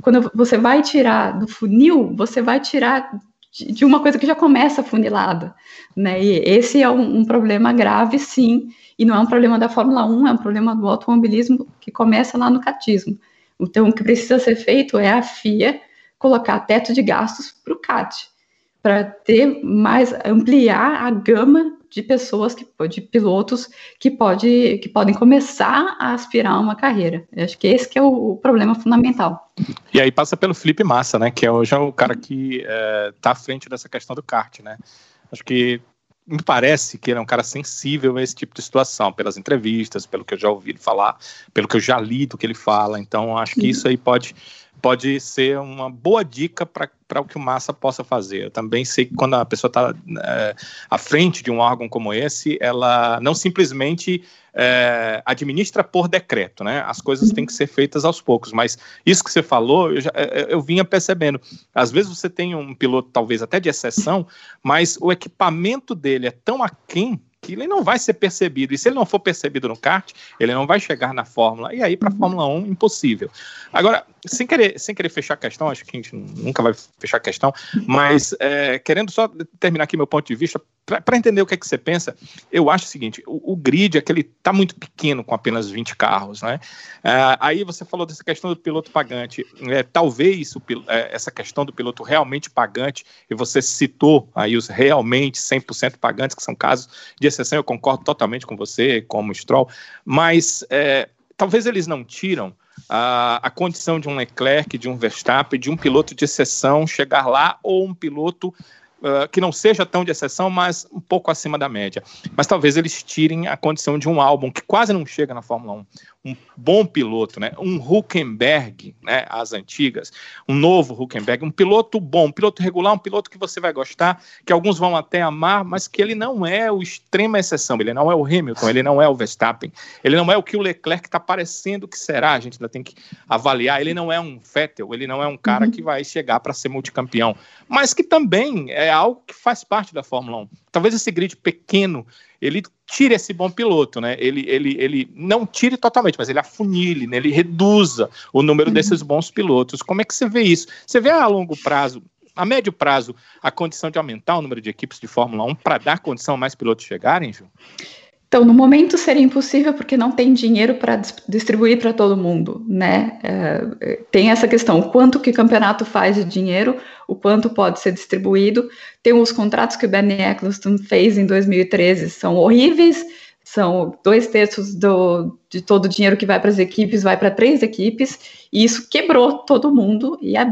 quando você vai tirar do funil, você vai tirar de uma coisa que já começa funilada, né? E esse é um, um, problema grave, sim, e não é um problema da Fórmula 1, é um problema do automobilismo que começa lá no catismo. Então, o que precisa ser feito é a FIA colocar teto de gastos para o CAT, para ter mais, ampliar a gama de pessoas, que, de pilotos que, pode, que podem começar a aspirar uma carreira. Eu acho que esse que é o, o, problema fundamental. E aí passa pelo Felipe Massa, né? Que é hoje é o cara que está é, à frente dessa questão do kart, né? Acho que me parece que ele é um cara sensível a esse tipo de situação, pelas entrevistas, pelo que eu já ouvi ele falar, pelo que eu já li do que ele fala. Então, acho que isso aí pode pode ser uma boa dica para o que o Massa possa fazer. Eu também sei que quando a pessoa está é, à frente de um órgão como esse, ela não simplesmente é, administra por decreto, né? As coisas têm que ser feitas aos poucos. Mas isso que você falou, eu, já, é, eu vinha percebendo. Às vezes você tem um piloto, talvez até de exceção, mas o equipamento dele é tão aquém que ele não vai ser percebido. E se ele não for percebido no kart, ele não vai chegar na Fórmula. E aí, para a uhum. Fórmula 1, impossível. Agora, sem querer, sem querer fechar a questão, acho que a gente nunca vai fechar a questão, mas é, querendo só terminar aqui meu ponto de vista, para entender o que é que você pensa, eu acho o seguinte: o, o grid é que ele está muito pequeno com apenas 20 carros, né? É, aí você falou dessa questão do piloto pagante. É, talvez o, é, essa questão do piloto realmente pagante, e você citou aí os realmente 100% pagantes, que são casos de exceção, eu concordo totalmente com você, como Stroll, mas é, talvez eles não tiram a, a condição de um Leclerc, de um Verstappen, de um piloto de exceção chegar lá ou um piloto uh, que não seja tão de exceção, mas um pouco acima da média. Mas talvez eles tirem a condição de um álbum que quase não chega na Fórmula 1, um bom piloto, né? Um Huckenberg, né? As antigas, um novo Huckenberg, um piloto bom, um piloto regular, um piloto que você vai gostar, que alguns vão até amar, mas que ele não é o extrema exceção, ele não é o Hamilton, ele não é o Verstappen, ele não é o que o Leclerc está parecendo que será, a gente ainda tem que avaliar, ele não é um Vettel, ele não é um cara uhum. que vai chegar para ser multicampeão, mas que também é algo que faz parte da Fórmula 1. Talvez esse grid pequeno ele tire esse bom piloto, né? Ele, ele, ele não tire totalmente, mas ele afunile, né? ele reduza o número uhum. desses bons pilotos. Como é que você vê isso? Você vê a longo prazo, a médio prazo, a condição de aumentar o número de equipes de Fórmula 1 para dar condição a mais pilotos chegarem, Ju? Então, no momento seria impossível porque não tem dinheiro para distribuir para todo mundo, né? É, tem essa questão, quanto que o campeonato faz de dinheiro, o quanto pode ser distribuído. Tem os contratos que o Bernie Eccleston fez em 2013, são horríveis, são dois terços do, de todo o dinheiro que vai para as equipes, vai para três equipes, e isso quebrou todo mundo. E a,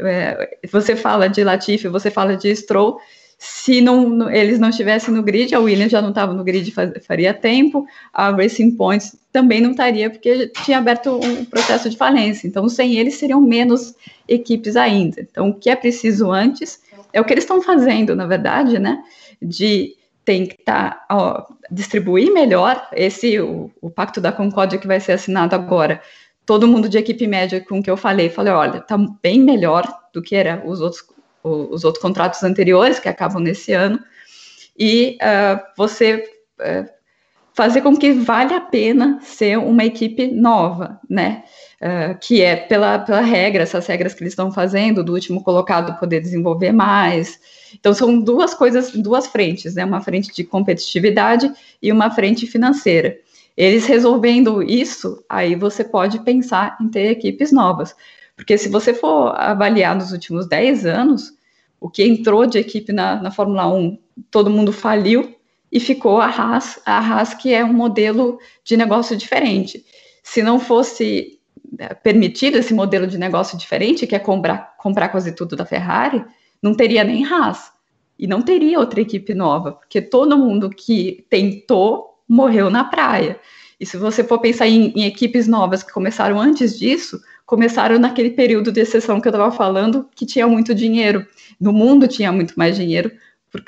é, você fala de Latifi, você fala de Stroll, se não, eles não estivessem no grid, a Williams já não estava no grid faz, faria tempo, a Racing Point também não estaria, porque tinha aberto um processo de falência. Então, sem eles, seriam menos equipes ainda. Então, o que é preciso antes é o que eles estão fazendo, na verdade, né? De tem que tá, ó, distribuir melhor esse o, o pacto da Concórdia que vai ser assinado agora. Todo mundo de equipe média com que eu falei, falei, olha, tá bem melhor do que era os outros os outros contratos anteriores que acabam nesse ano, e uh, você uh, fazer com que vale a pena ser uma equipe nova, né? Uh, que é pela, pela regra, essas regras que eles estão fazendo, do último colocado poder desenvolver mais. Então, são duas coisas, duas frentes, né? Uma frente de competitividade e uma frente financeira. Eles resolvendo isso, aí você pode pensar em ter equipes novas. Porque se você for avaliar nos últimos 10 anos, o que entrou de equipe na, na Fórmula 1, todo mundo faliu e ficou a Haas, a Haas que é um modelo de negócio diferente. Se não fosse é, permitido esse modelo de negócio diferente, que é comprar, comprar quase tudo da Ferrari, não teria nem Haas. E não teria outra equipe nova, porque todo mundo que tentou morreu na praia. E se você for pensar em, em equipes novas que começaram antes disso, começaram naquele período de exceção que eu estava falando, que tinha muito dinheiro. No mundo tinha muito mais dinheiro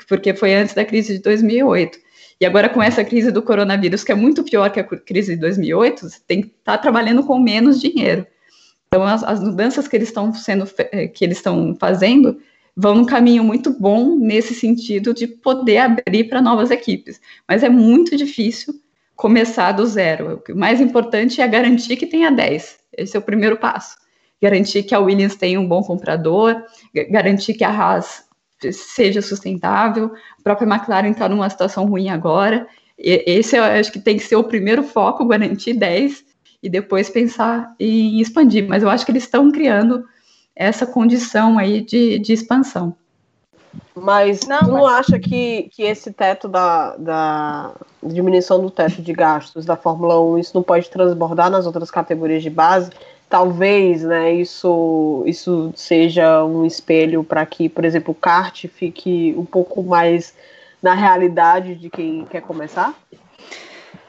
porque foi antes da crise de 2008. E agora, com essa crise do coronavírus, que é muito pior que a crise de 2008, você tem que estar tá trabalhando com menos dinheiro. Então, as, as mudanças que eles estão sendo, eh, que eles estão fazendo, vão num caminho muito bom nesse sentido de poder abrir para novas equipes. Mas é muito difícil começar do zero. O mais importante é garantir que tenha 10. Esse é o primeiro passo. Garantir que a Williams tenha um bom comprador, garantir que a Haas seja sustentável, a própria McLaren está numa situação ruim agora. E, esse eu acho que tem que ser o primeiro foco, garantir 10 e depois pensar em expandir. Mas eu acho que eles estão criando essa condição aí de, de expansão. Mas não, tu não mas... acha que, que esse teto da, da diminuição do teto de gastos da Fórmula 1, isso não pode transbordar nas outras categorias de base? Talvez né, isso, isso seja um espelho para que, por exemplo, o kart fique um pouco mais na realidade de quem quer começar?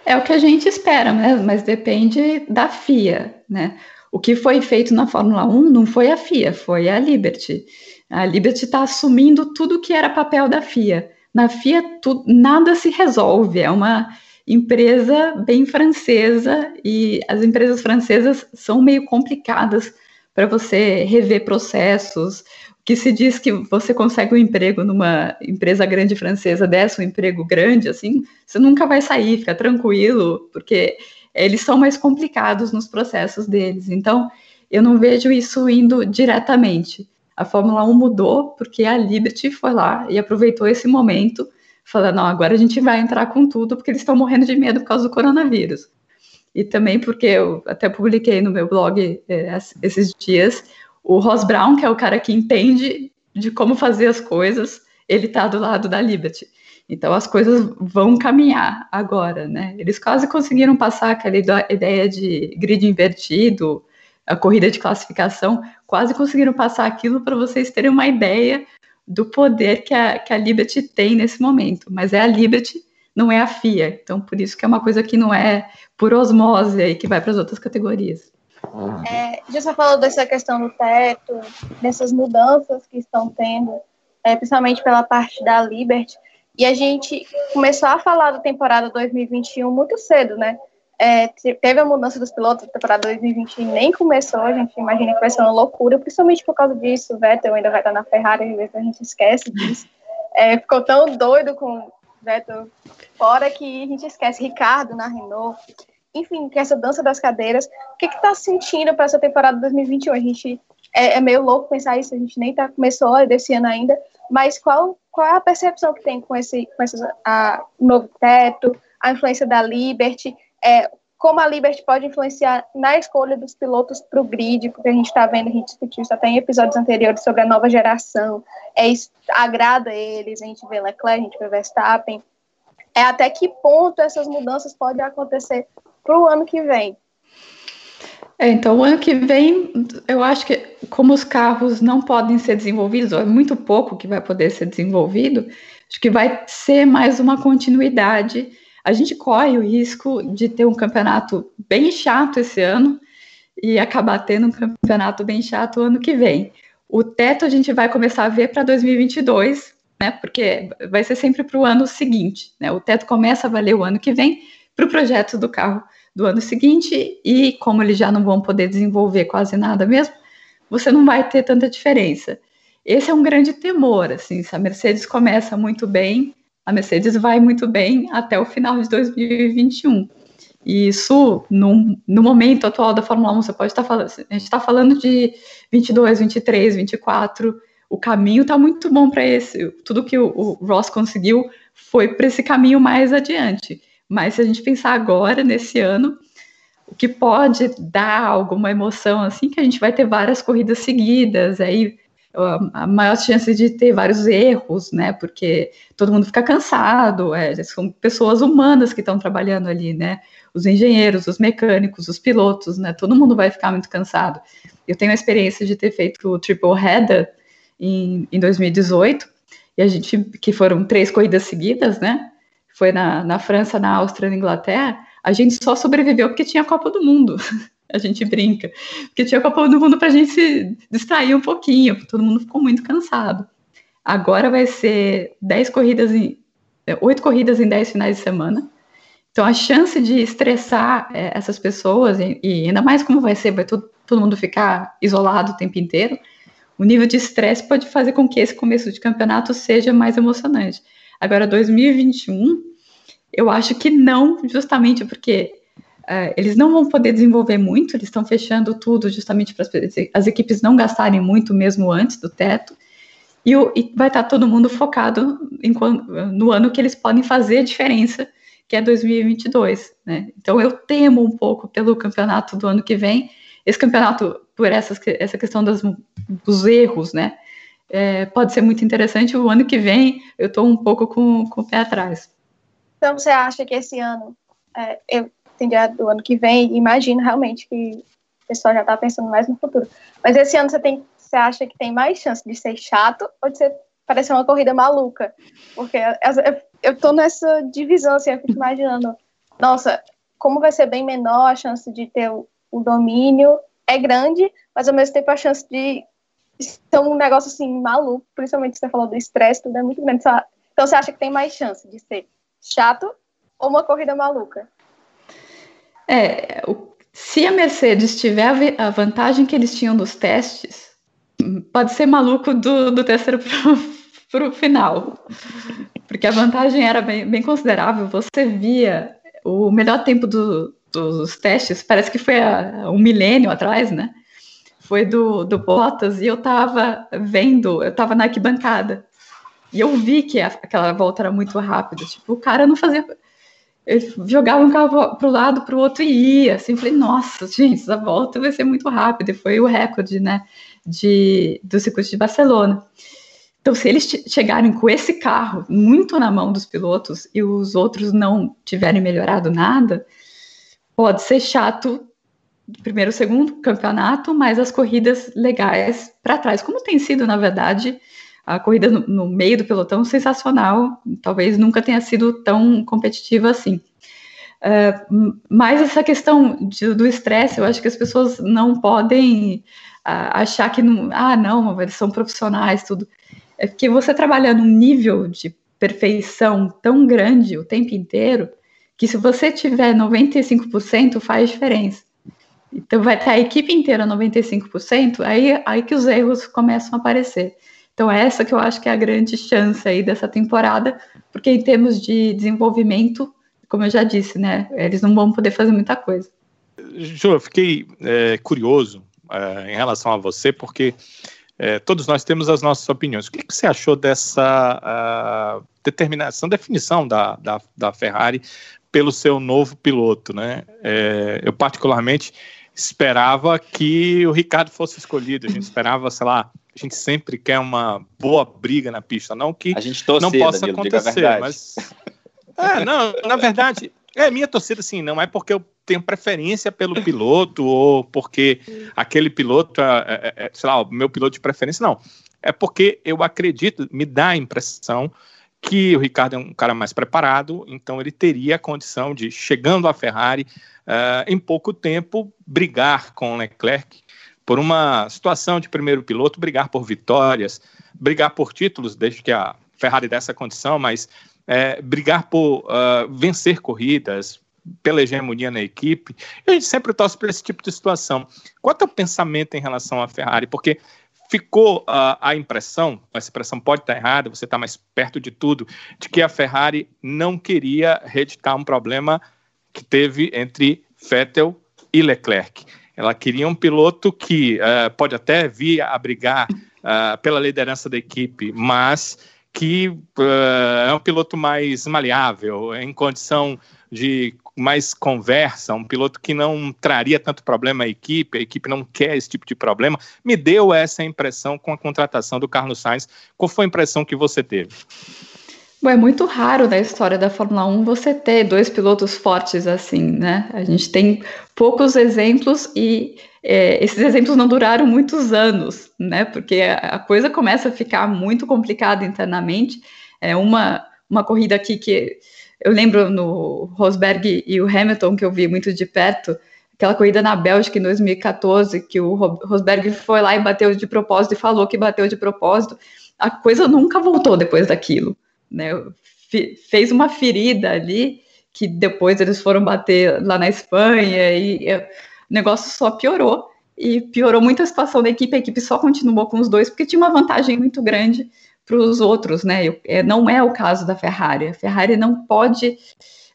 É o que a gente espera, né? mas depende da FIA. Né? O que foi feito na Fórmula 1 não foi a FIA, foi a Liberty. A Liberty está assumindo tudo que era papel da FIA. Na FIA, tu, nada se resolve, é uma empresa bem francesa e as empresas francesas são meio complicadas para você rever processos. O que se diz que você consegue um emprego numa empresa grande francesa, dessa um emprego grande, assim, você nunca vai sair, fica tranquilo, porque eles são mais complicados nos processos deles. Então, eu não vejo isso indo diretamente. A Fórmula 1 mudou porque a Liberty foi lá e aproveitou esse momento, falando: não, agora a gente vai entrar com tudo, porque eles estão morrendo de medo por causa do coronavírus. E também porque eu até publiquei no meu blog é, esses dias o Ross Brown, que é o cara que entende de como fazer as coisas, ele está do lado da Liberty. Então as coisas vão caminhar agora, né? Eles quase conseguiram passar aquela ideia de grid invertido, a corrida de classificação, quase conseguiram passar aquilo para vocês terem uma ideia do poder que a, que a Liberty tem nesse momento. Mas é a Liberty, não é a FIA. Então por isso que é uma coisa que não é por osmose aí que vai para as outras categorias. É, já só falou dessa questão do teto, dessas mudanças que estão tendo, é, principalmente pela parte da Liberty. E a gente começou a falar da temporada 2021 muito cedo, né? É, teve a mudança dos pilotos da temporada 2020 nem começou, a gente imagina que vai ser uma loucura, principalmente por causa disso, o Vettel ainda vai estar na Ferrari, às vezes a gente esquece disso. É, ficou tão doido com Vettel fora que a gente esquece Ricardo na Renault. Enfim, que essa dança das cadeiras. O que que tá sentindo para essa temporada 2021? A gente é, é, meio louco pensar isso, a gente nem tá, começou desse ano ainda, mas qual, qual é a percepção que tem com esse, com esse a, novo teto, a influência da Liberty, é, como a Liberty pode influenciar na escolha dos pilotos para o grid, porque a gente está vendo, a gente discutiu isso até em episódios anteriores sobre a nova geração, é, isso agrada eles, a gente vê Leclerc, a gente vê Verstappen, é até que ponto essas mudanças podem acontecer para o ano que vem. É, então, o ano que vem, eu acho que, como os carros não podem ser desenvolvidos, ou é muito pouco que vai poder ser desenvolvido, acho que vai ser mais uma continuidade. A gente corre o risco de ter um campeonato bem chato esse ano e acabar tendo um campeonato bem chato ano que vem. O teto a gente vai começar a ver para 2022, né? Porque vai ser sempre para o ano seguinte, né? O teto começa a valer o ano que vem para o projeto do carro do ano seguinte, e como eles já não vão poder desenvolver quase nada mesmo, você não vai ter tanta diferença. Esse é um grande temor, assim, se a Mercedes começa muito bem, a Mercedes vai muito bem até o final de 2021. E isso, no, no momento atual da Fórmula 1, você pode estar falando, a gente está falando de 22, 23, 24, o caminho está muito bom para esse. Tudo que o, o Ross conseguiu foi para esse caminho mais adiante. Mas se a gente pensar agora, nesse ano, o que pode dar alguma emoção, assim, que a gente vai ter várias corridas seguidas, aí a maior chance de ter vários erros, né? Porque todo mundo fica cansado, é, são pessoas humanas que estão trabalhando ali, né? Os engenheiros, os mecânicos, os pilotos, né? Todo mundo vai ficar muito cansado. Eu tenho a experiência de ter feito o triple header em, em 2018 e a gente que foram três corridas seguidas, né? foi na, na França, na Áustria, na Inglaterra, a gente só sobreviveu porque tinha a Copa do Mundo. [LAUGHS] a gente brinca. Porque tinha Copa do Mundo para a gente se distrair um pouquinho, todo mundo ficou muito cansado. Agora vai ser 10 corridas em. 8 corridas em 10 finais de semana. Então, a chance de estressar é, essas pessoas, e, e, ainda mais como vai ser, vai todo, todo mundo ficar isolado o tempo inteiro, o nível de estresse pode fazer com que esse começo de campeonato seja mais emocionante. Agora, 2021, eu acho que não, justamente porque uh, eles não vão poder desenvolver muito, eles estão fechando tudo justamente para as equipes não gastarem muito mesmo antes do teto, e, o, e vai estar todo mundo focado em, no ano que eles podem fazer a diferença, que é 2022. Né? Então, eu temo um pouco pelo campeonato do ano que vem. Esse campeonato por essas, essa questão das, dos erros, né? É, pode ser muito interessante. O ano que vem eu estou um pouco com, com o pé atrás. Então você acha que esse ano, é, eu entendi do ano que vem, imagino realmente que o pessoal já está pensando mais no futuro. Mas esse ano você tem, você acha que tem mais chance de ser chato ou de ser parecer uma corrida maluca? Porque eu estou nessa divisão assim, eu fico imaginando, nossa, como vai ser bem menor a chance de ter o, o domínio é grande, mas ao mesmo tempo a chance de ser um negócio assim maluco, principalmente você falou do estresse, tudo é muito grande. Então você acha que tem mais chance de ser chato ou uma corrida maluca? É, se a Mercedes tiver a vantagem que eles tinham nos testes, pode ser maluco do, do terceiro para o [LAUGHS] final. Porque a vantagem era bem, bem considerável. Você via o melhor tempo do, dos testes, parece que foi há um milênio atrás, né? Foi do, do Bottas, e eu tava vendo, eu tava na arquibancada, e eu vi que a, aquela volta era muito rápida, tipo, o cara não fazia... Ele jogava um carro para o lado, para o outro e ia, assim, falei, nossa, gente, essa volta vai ser muito rápida, e foi o recorde, né, de, do circuito de Barcelona. Então, se eles chegarem com esse carro muito na mão dos pilotos e os outros não tiverem melhorado nada, pode ser chato primeiro, segundo campeonato, mas as corridas legais para trás, como tem sido, na verdade, a corrida no, no, meio do pelotão sensacional, talvez nunca tenha sido tão competitiva assim. Uh, mas essa questão de, do estresse, eu acho que as pessoas não podem uh, achar que não, ah, não, eles são profissionais, tudo. É porque você trabalha num nível de perfeição tão grande o tempo inteiro, que se você tiver 95%, faz diferença. Então vai ter a equipe inteira 95%, aí, aí que os erros começam a aparecer. Então essa que eu acho que é a grande chance aí dessa temporada, porque em termos de desenvolvimento, como eu já disse, né, eles não vão poder fazer muita coisa. Ju, eu fiquei é, curioso é, em relação a você, porque é, todos nós temos as nossas opiniões. O que, que você achou dessa determinação, definição da, da, da Ferrari pelo seu novo piloto, né? É, eu particularmente esperava que o Ricardo fosse escolhido. A gente esperava, sei lá, a gente sempre quer uma boa briga na pista, não que não possa Danilo, acontecer, mas é, não, na verdade, é minha torcida assim, não é porque eu tenho preferência pelo piloto ou porque aquele piloto, é, é, é sei lá, o meu piloto de preferência, não. É porque eu acredito, me dá a impressão que o Ricardo é um cara mais preparado, então ele teria a condição de, chegando à Ferrari, uh, em pouco tempo, brigar com o Leclerc por uma situação de primeiro piloto, brigar por vitórias, brigar por títulos, desde que a Ferrari dessa condição, mas é, brigar por uh, vencer corridas, pela hegemonia na equipe. E a gente sempre torce por esse tipo de situação. Qual é o pensamento em relação à Ferrari? Porque ficou uh, a impressão, essa impressão pode estar errada, você está mais perto de tudo, de que a Ferrari não queria reeditar um problema que teve entre Vettel e Leclerc. Ela queria um piloto que uh, pode até vir a brigar uh, pela liderança da equipe, mas que uh, é um piloto mais maleável, em condição de mais conversa, um piloto que não traria tanto problema à equipe, a equipe não quer esse tipo de problema. Me deu essa impressão com a contratação do Carlos Sainz. Qual foi a impressão que você teve? É muito raro na história da Fórmula 1 você ter dois pilotos fortes assim, né? A gente tem poucos exemplos e é, esses exemplos não duraram muitos anos, né? Porque a coisa começa a ficar muito complicada internamente. É uma, uma corrida aqui que eu lembro no Rosberg e o Hamilton, que eu vi muito de perto, aquela corrida na Bélgica em 2014, que o Rosberg foi lá e bateu de propósito e falou que bateu de propósito. a coisa nunca voltou depois daquilo, né? Fez uma ferida ali que depois eles foram bater lá na Espanha e, o negócio só piorou e piorou muito a situação da equipe. A equipe só continuou com os dois porque tinha uma vantagem muito grande para os outros, né? É, não é o caso da Ferrari. A Ferrari não pode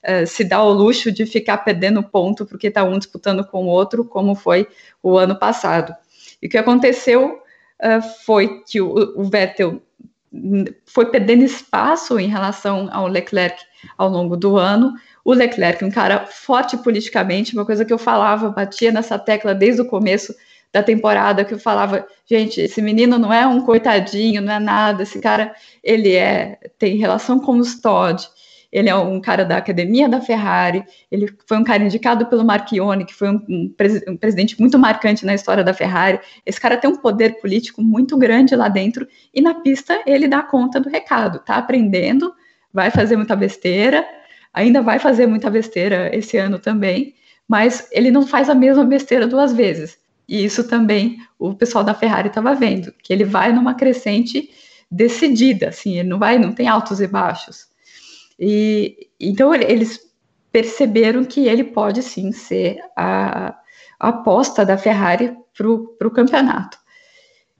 uh, se dar o luxo de ficar perdendo ponto porque está um disputando com o outro, como foi o ano passado. E o que aconteceu uh, foi que o, o Vettel foi perdendo espaço em relação ao Leclerc ao longo do ano. O Leclerc, um cara forte politicamente, uma coisa que eu falava, batia nessa tecla desde o começo da temporada, que eu falava, gente, esse menino não é um coitadinho, não é nada, esse cara, ele é, tem relação com os Todd, ele é um cara da academia da Ferrari, ele foi um cara indicado pelo Marchione, que foi um, um, um, presidente muito marcante na história da Ferrari. Esse cara tem um poder político muito grande lá dentro, e na pista ele dá conta do recado, tá aprendendo, vai fazer muita besteira, ainda vai fazer muita besteira esse ano também, mas ele não faz a mesma besteira duas vezes. E isso também o pessoal da Ferrari estava vendo, que ele vai numa crescente decidida, assim, ele não vai, não tem altos e baixos. E então eles perceberam que ele pode sim ser a, a aposta da Ferrari para o campeonato.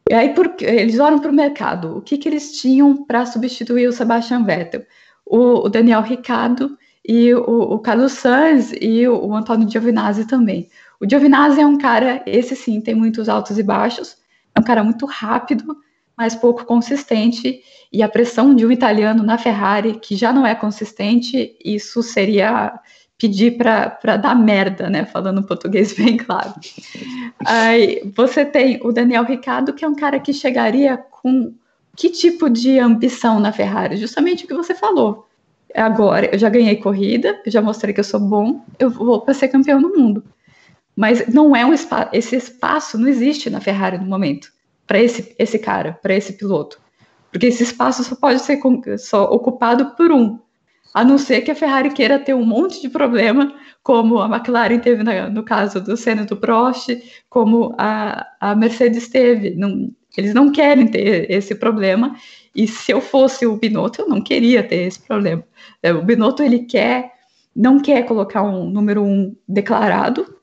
E aí eles olham para o mercado. O que, que eles tinham para substituir o Sebastian Vettel? O, o Daniel Ricciardo e o, o, Carlos Sainz e o, o Antônio Giovinazzi também. O Giovinazzi é um cara, esse sim, tem muitos altos e baixos, é um cara muito rápido, mas pouco consistente, e a pressão de um italiano na Ferrari, que já não é consistente, isso seria pedir para dar merda, né? Falando português [LAUGHS] bem claro. Aí você tem o Daniel Ricciardo, que é um cara que chegaria com que tipo de ambição na Ferrari? Justamente o que você falou. Agora, eu já ganhei corrida, eu já mostrei que eu sou bom, eu vou para ser campeão do mundo. Mas não é um espaço, esse espaço não existe na Ferrari no momento para esse, esse cara, para esse piloto. Porque esse espaço só pode ser só ocupado por um, a não ser que a Ferrari queira ter um monte de problema, como a McLaren teve na, no caso do Senna do Prost, como a, a Mercedes teve. Não, eles não querem ter esse problema, e se eu fosse o Binotto, eu não queria ter esse problema. É, o Binotto, ele quer, não quer colocar um número um declarado,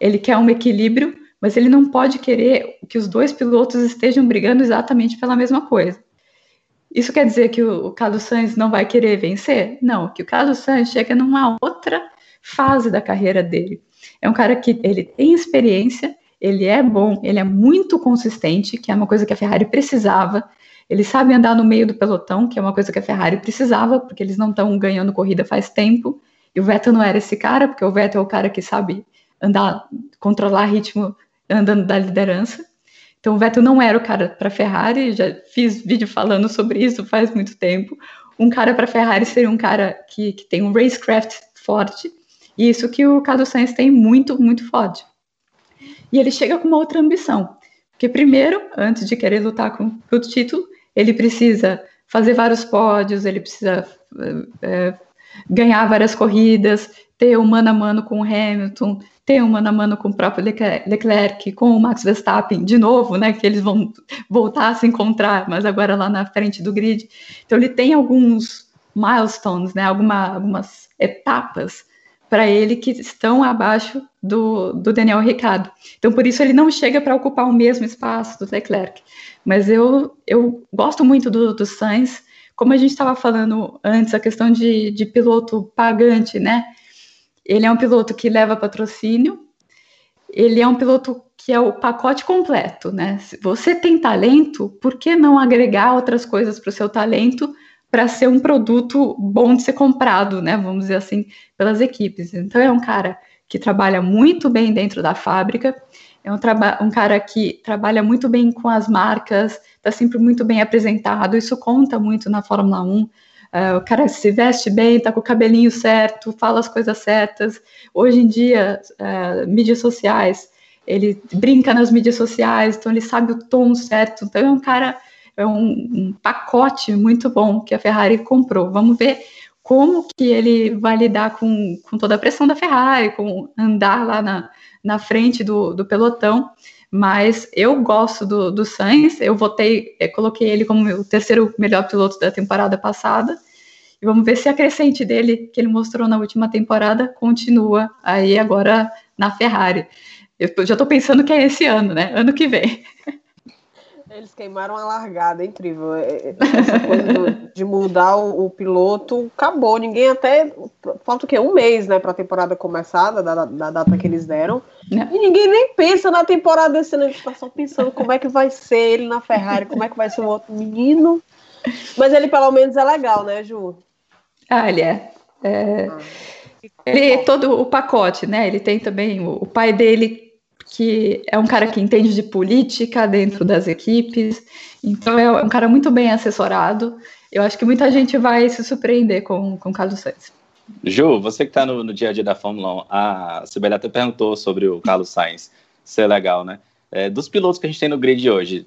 ele quer um equilíbrio, mas ele não pode querer que os dois pilotos estejam brigando exatamente pela mesma coisa. Isso quer dizer que o, Carlos Sainz não vai querer vencer? Não, que o Carlos Sainz chega numa outra fase da carreira dele. É um cara que ele tem experiência, ele é bom, ele é muito consistente, que é uma coisa que a Ferrari precisava. Ele sabe andar no meio do pelotão, que é uma coisa que a Ferrari precisava, porque eles não estão ganhando corrida faz tempo. E o Vettel não era esse cara, porque o Vettel é o cara que sabe andar, controlar ritmo andando da liderança. Então o Vettel não era o cara para Ferrari, já fiz vídeo falando sobre isso faz muito tempo. Um cara para Ferrari seria um cara que, que tem um racecraft forte, e isso que o Carlos Sainz tem muito, muito forte. E ele chega com uma outra ambição, porque primeiro, antes de querer lutar com, o título, ele precisa fazer vários pódios, ele precisa é, ganhar várias corridas, ter o um mano a mano com o Hamilton, ter um mano a mano com o próprio Leclerc, com o Max Verstappen, de novo, né, que eles vão voltar a se encontrar, mas agora lá na frente do grid. Então ele tem alguns milestones, né, alguma, algumas etapas para ele que estão abaixo do, do Daniel Ricciardo. Então por isso ele não chega para ocupar o mesmo espaço do Leclerc. Mas eu, eu gosto muito do, do Sainz, como a gente estava falando antes, a questão de, de piloto pagante, né? Ele é um piloto que leva patrocínio, ele é um piloto que é o pacote completo, né? Se você tem talento, por que não agregar outras coisas para o seu talento para ser um produto bom de ser comprado, né? Vamos dizer assim, pelas equipes. Então é um cara que trabalha muito bem dentro da fábrica, é um, um cara que trabalha muito bem com as marcas, está sempre muito bem apresentado, isso conta muito na Fórmula 1. Uh, o cara se veste bem, tá com o cabelinho certo, fala as coisas certas. Hoje em dia, uh, mídias sociais, ele brinca nas mídias sociais, então ele sabe o tom certo. Então é um cara, é um, um pacote muito bom que a Ferrari comprou. Vamos ver como que ele vai lidar com, com toda a pressão da Ferrari, com andar lá na, na frente do, do pelotão. Mas eu gosto do, do Sainz, eu votei, eu coloquei ele como o terceiro melhor piloto da temporada passada. E vamos ver se a crescente dele, que ele mostrou na última temporada, continua aí agora na Ferrari. Eu já estou pensando que é esse ano, né? Ano que vem. [LAUGHS] Eles queimaram a largada, é incrível. É, é, essa coisa de mudar o, o, piloto acabou. Ninguém até. Falta o quê? Um mês, né, para a temporada começar, da, da, da, data que eles deram. É. E ninguém nem pensa na temporada desse ano. A gente tá só pensando como é que vai ser ele na Ferrari, como é que vai ser o outro menino. Mas ele pelo menos é legal, né, Ju? Ah, ele é. é... Ah. Ele é todo o pacote, né? Ele tem também o, o pai dele que é um cara que entende de política dentro das equipes, então é um cara muito bem assessorado. Eu acho que muita gente vai se surpreender com o Carlos Sainz. Ju, você que está no, no, dia a dia da Fórmula 1, a Sibeli até perguntou sobre o Carlos Sainz ser legal, né? É, dos pilotos que a gente tem no grid hoje,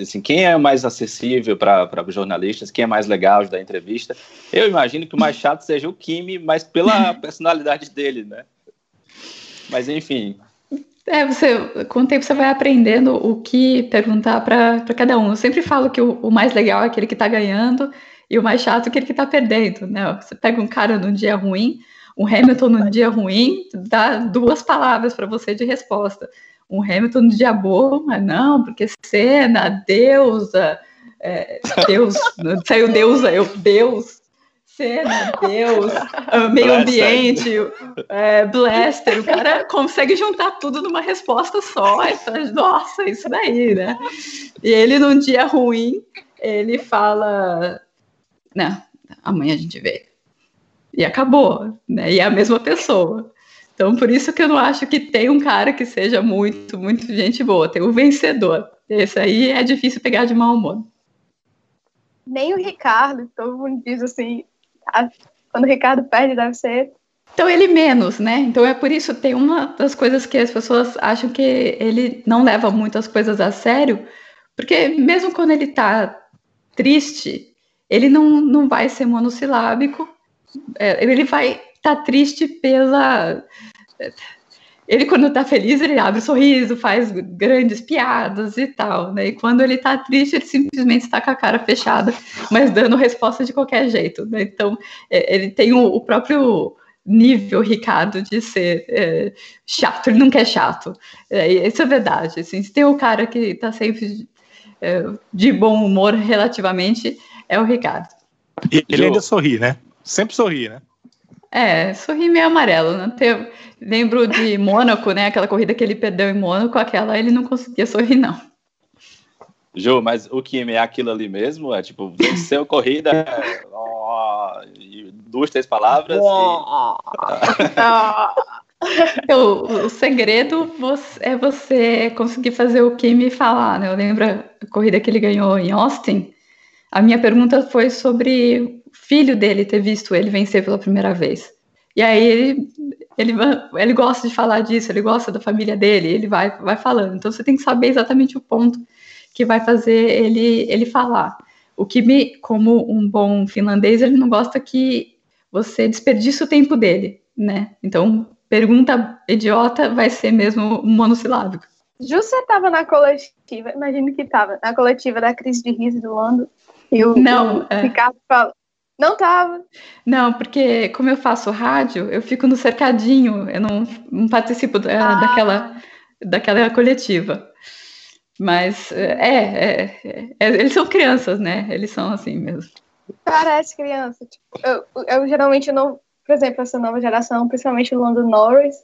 assim, quem é mais acessível para os jornalistas, quem é mais legal dar entrevista? Eu imagino que o mais chato seja o Kimi, mas pela [LAUGHS] personalidade dele, né? Mas enfim, é, você, com o tempo você vai aprendendo o que perguntar para cada um. Eu sempre falo que o, o mais legal é aquele que está ganhando e o mais chato é aquele que está perdendo, né? Você pega um cara num dia ruim, um Hamilton num dia ruim, dá duas palavras para você de resposta. Um Hamilton no dia bom, mas não, porque cena, deusa, é, Deus, [LAUGHS] saiu deusa, eu, Deus, cena, Deus, meio ambiente, é, blaster, o cara consegue juntar tudo numa resposta só. Então, nossa, isso daí, né? E ele, num dia ruim, ele fala: Não, amanhã a gente vê. E acabou, né? E é a mesma pessoa. Então, por isso que eu não acho que tem um cara que seja muito, muito gente boa. Tem o vencedor. Esse aí é difícil pegar de mau humor. Nem o Ricardo, todo mundo diz assim, quando o Ricardo perde, deve ser. Então ele menos, né? Então é por isso tem uma das coisas que as pessoas acham que ele não leva muitas coisas a sério, porque mesmo quando ele tá triste, ele não, não vai ser monossilábico, é, ele vai estar tá triste pela ele, quando tá feliz, ele abre um sorriso, faz grandes piadas e tal, né? E quando ele tá triste, ele simplesmente está com a cara fechada, mas dando resposta de qualquer jeito, né? Então, é, ele tem o, o próprio nível, Ricardo, de ser é, chato, ele nunca é chato. É, isso é verdade. Assim, se tem o cara que está sempre é, de bom humor relativamente, é o Ricardo. E ele ainda sorri, né? Sempre sorri, né? É, sorri meio amarelo, né? Tem, lembro de Mônaco, né? Aquela corrida que ele perdeu em Mônaco, aquela ele não conseguia sorrir, não. Ju, mas o Kimi é aquilo ali mesmo? É tipo, venceu corrida, oh, duas, três palavras. E... [LAUGHS] o, o, segredo é você conseguir fazer o Kimi falar, né? Eu lembro a corrida que ele ganhou em Austin. A minha pergunta foi sobre filho dele ter visto ele vencer pela primeira vez. E aí ele, ele, ele gosta de falar disso, ele gosta da família dele, ele vai, vai falando. Então você tem que saber exatamente o ponto que vai fazer ele, ele falar. O que me, como um bom finlandês, ele não gosta que você desperdice o tempo dele, né? Então, pergunta idiota vai ser mesmo monossilábico. Ju, você estava na coletiva, imagino que estava, na coletiva da crise de riso do Lando, e o, não, é. Ricardo fala, não tava. Não, porque como eu faço rádio, eu fico no cercadinho, eu não, não participo da, ah. daquela, daquela coletiva. Mas é, é, é, é, eles são crianças, né? Eles são assim mesmo. Parece criança. Tipo, eu, eu geralmente não, por exemplo, essa nova geração, principalmente o Lando Norris,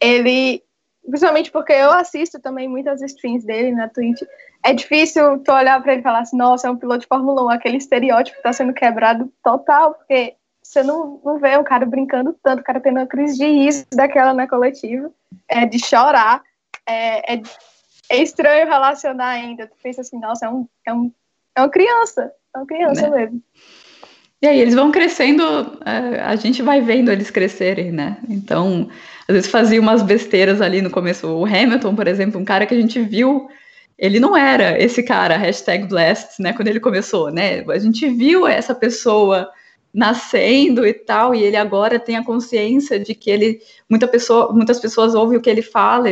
ele Principalmente porque eu assisto também muitas streams dele na Twitch. É difícil tu olhar para ele e falar assim, nossa, é um piloto de Fórmula 1, aquele estereótipo que tá sendo quebrado total, porque você não, não vê um cara brincando tanto, o cara tendo uma crise de riso daquela na coletiva, é de chorar, é, é, é estranho relacionar ainda. Tu pensa assim, nossa, é, um, é, um, é uma criança, é uma criança né? mesmo. E aí eles vão crescendo, é, a gente vai vendo eles crescerem, né? Então, às vezes fazia umas besteiras ali no começo. O Hamilton, por exemplo, um cara que a gente viu, ele não era esse cara, hashtag Blast, né, quando ele começou, né? A gente viu essa pessoa nascendo e tal, e ele agora tem a consciência de que ele, muita pessoa, muitas pessoas ouvem o que ele fala,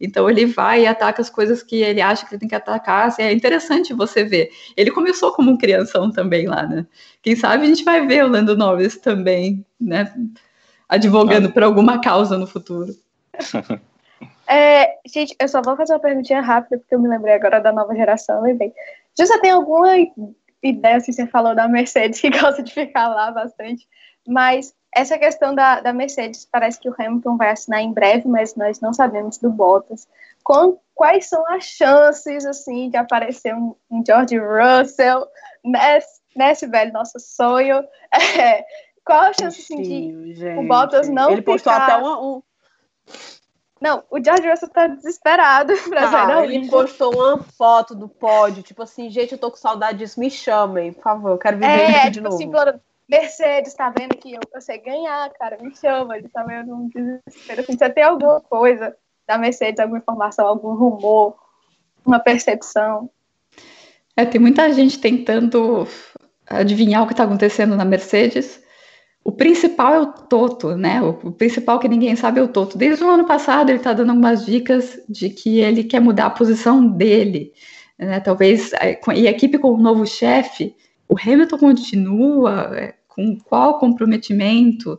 Então ele vai e ataca as coisas que ele acha que ele tem que atacar. Assim, é interessante você ver. Ele começou como um crianção também lá, né? Quem sabe a gente vai ver o Lando Norris também, né? Advogando ah. por alguma causa no futuro. [LAUGHS] É, gente, eu só vou fazer uma perguntinha rápida, porque eu me lembrei agora da nova geração, lembrei. Você tem alguma ideia, assim, você falou da Mercedes, [LAUGHS] que gosta de ficar lá bastante, mas essa questão da, da Mercedes, parece que o Hamilton vai assinar em breve, mas nós não sabemos do Bottas. Com, quais são as chances, assim, de aparecer um, um George Russell nesse, nesse velho nosso sonho? [LAUGHS] É, qual a chance, assim, de gente. o Bottas não Ele postou ficar... até um... Não, o George Russell tá desesperado [LAUGHS] pra sair da Ele postou uma foto do pódio, tipo assim, gente, eu tô com saudade disso, me chamem, por favor, eu quero viver é, isso de tipo assim, novo. Assim, Mercedes, tá vendo que eu, eu sei ganhar, cara, me chama, ele tá vendo um desespero. Assim, você tem alguma coisa da Mercedes, alguma informação, algum rumor, uma percepção? É, tem muita gente tentando adivinhar o que está acontecendo na Mercedes. O principal é o Toto, né? O, principal que ninguém sabe é o Toto. Desde o ano passado ele está dando algumas dicas de que ele quer mudar a posição dele. Né? Talvez, é, e a equipe com o novo chefe, o Hamilton continua, é, com qual comprometimento?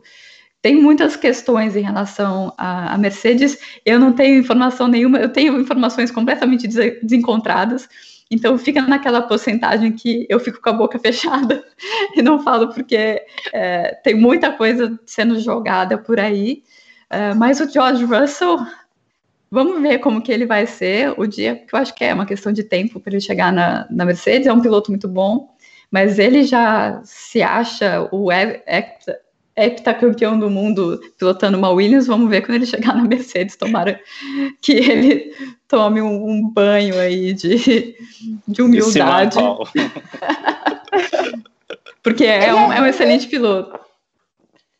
Tem muitas questões em relação à, Mercedes. Eu não tenho informação nenhuma, eu tenho informações completamente desencontradas. Então fica naquela porcentagem que eu fico com a boca fechada [LAUGHS] e não falo porque é, tem muita coisa sendo jogada por aí. É, mas o George Russell, vamos ver como que ele vai ser o dia, que eu acho que é uma questão de tempo para ele chegar na, na, Mercedes. É um piloto muito bom, mas ele já se acha o heptacampeão do mundo pilotando uma Williams. Vamos ver quando ele chegar na Mercedes. Tomara que ele tome um, um banho aí de, de humildade. [LAUGHS] Porque é um, é um excelente piloto.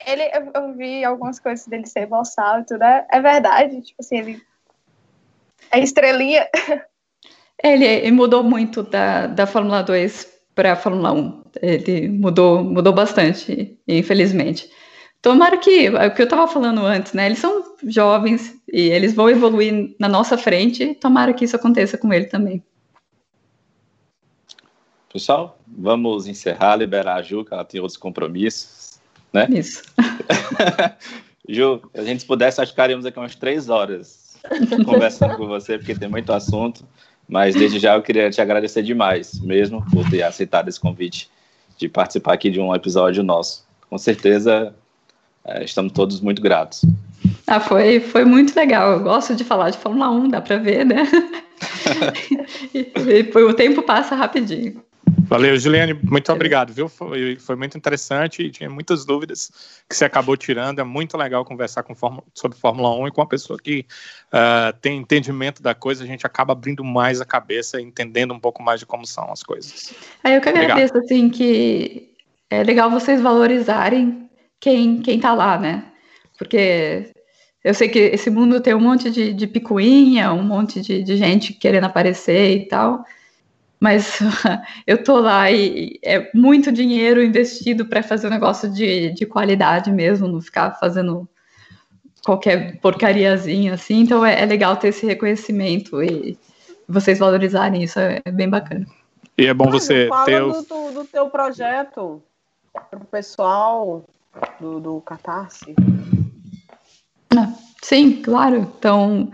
Ele, eu vi algumas coisas dele ser boçal e tudo. É, é verdade, tipo assim, ele é estrelinha. Ele, ele mudou muito da, da Fórmula 2 para a Fórmula 1. Ele mudou, mudou bastante, infelizmente. Tomara que, é o que eu estava falando antes, né? Eles são jovens e eles vão evoluir na nossa frente. Tomara que isso aconteça com ele também. Pessoal, vamos encerrar, liberar a Ju, que ela tem outros compromissos, né? Isso. [LAUGHS] Ju, a gente se pudesse, acho que ficaríamos aqui umas três horas conversando com você, porque tem muito assunto. Mas desde já eu queria te agradecer demais, mesmo, por ter aceitado esse convite de participar aqui de um episódio nosso. Com certeza é, estamos todos muito gratos. Ah, foi, foi muito legal. Eu gosto de falar de Fórmula 1, dá para ver, né? [LAUGHS] e, e, o tempo passa rapidinho. Valeu, Juliane, muito obrigado, viu? Foi, foi muito interessante e tinha muitas dúvidas que você acabou tirando. É muito legal conversar com, sobre Fórmula 1 e com uma pessoa que uh, tem entendimento da coisa, a gente acaba abrindo mais a cabeça, entendendo um pouco mais de como são as coisas. Aí eu que agradeço, obrigado. assim, que é legal vocês valorizarem quem, quem tá lá, né? Porque eu sei que esse mundo tem um monte de, de picuinha, um monte de, de gente querendo aparecer e tal, mas [LAUGHS] eu tô lá e é muito dinheiro investido para fazer um negócio de, de qualidade mesmo, não ficar fazendo qualquer porcariazinha assim, então é, é legal ter esse reconhecimento e vocês valorizarem isso, é, é bem bacana. E é bom você fala ter... Do, do, do teu projeto para o pessoal do, do Catarse? Ah, sim, claro. Então,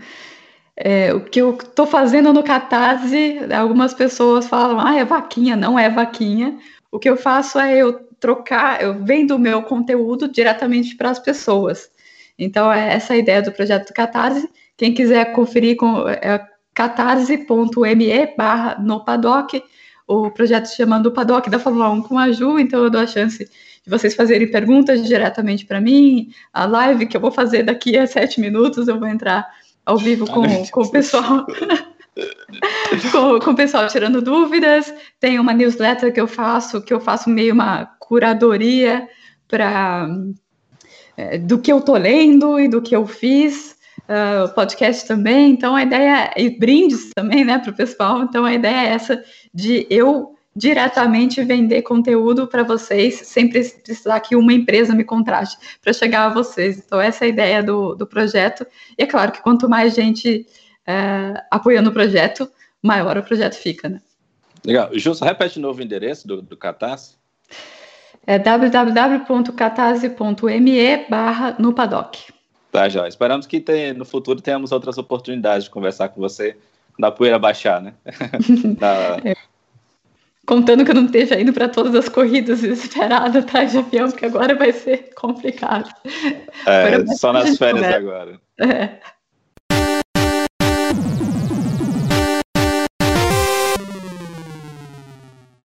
é, o que eu estou fazendo no Catarse, algumas pessoas falam, ah, é vaquinha. Não é vaquinha. O que eu faço é eu trocar, eu vendo o meu conteúdo diretamente para as pessoas. Então, é essa a ideia do projeto do Catarse. Quem quiser conferir com é catarse.me barra no paddock. O projeto se chama Do Paddock da Fórmula 1 com a Ju, então eu dou a chance de vocês fazerem perguntas diretamente para mim. A live que eu vou fazer daqui a sete minutos, eu vou entrar ao vivo com, com o pessoal. [LAUGHS] com, com o pessoal tirando dúvidas. Tem uma newsletter que eu faço, que eu faço meio uma curadoria para é, do que eu tô lendo e do que eu fiz. Uh, podcast também, então a ideia, e brindes também, né, para o pessoal, então a ideia é essa de eu diretamente vender conteúdo para vocês, sem precisar que uma empresa me contrate para chegar a vocês. Então, essa é a ideia do, do projeto. E é claro que quanto mais gente é, apoiando o projeto, maior o projeto fica, né? Legal. Justo, repete de novo o endereço do, do Catarse. É www.catarse.me barra no paddock. Tá, já. Esperamos que tem, no futuro tenhamos outras oportunidades de conversar com você da poeira baixar, né? [LAUGHS] da... [LAUGHS] Contando que eu não esteja indo para todas as corridas desesperada atrás de avião, porque agora vai ser complicado. É, só nas férias agora. É.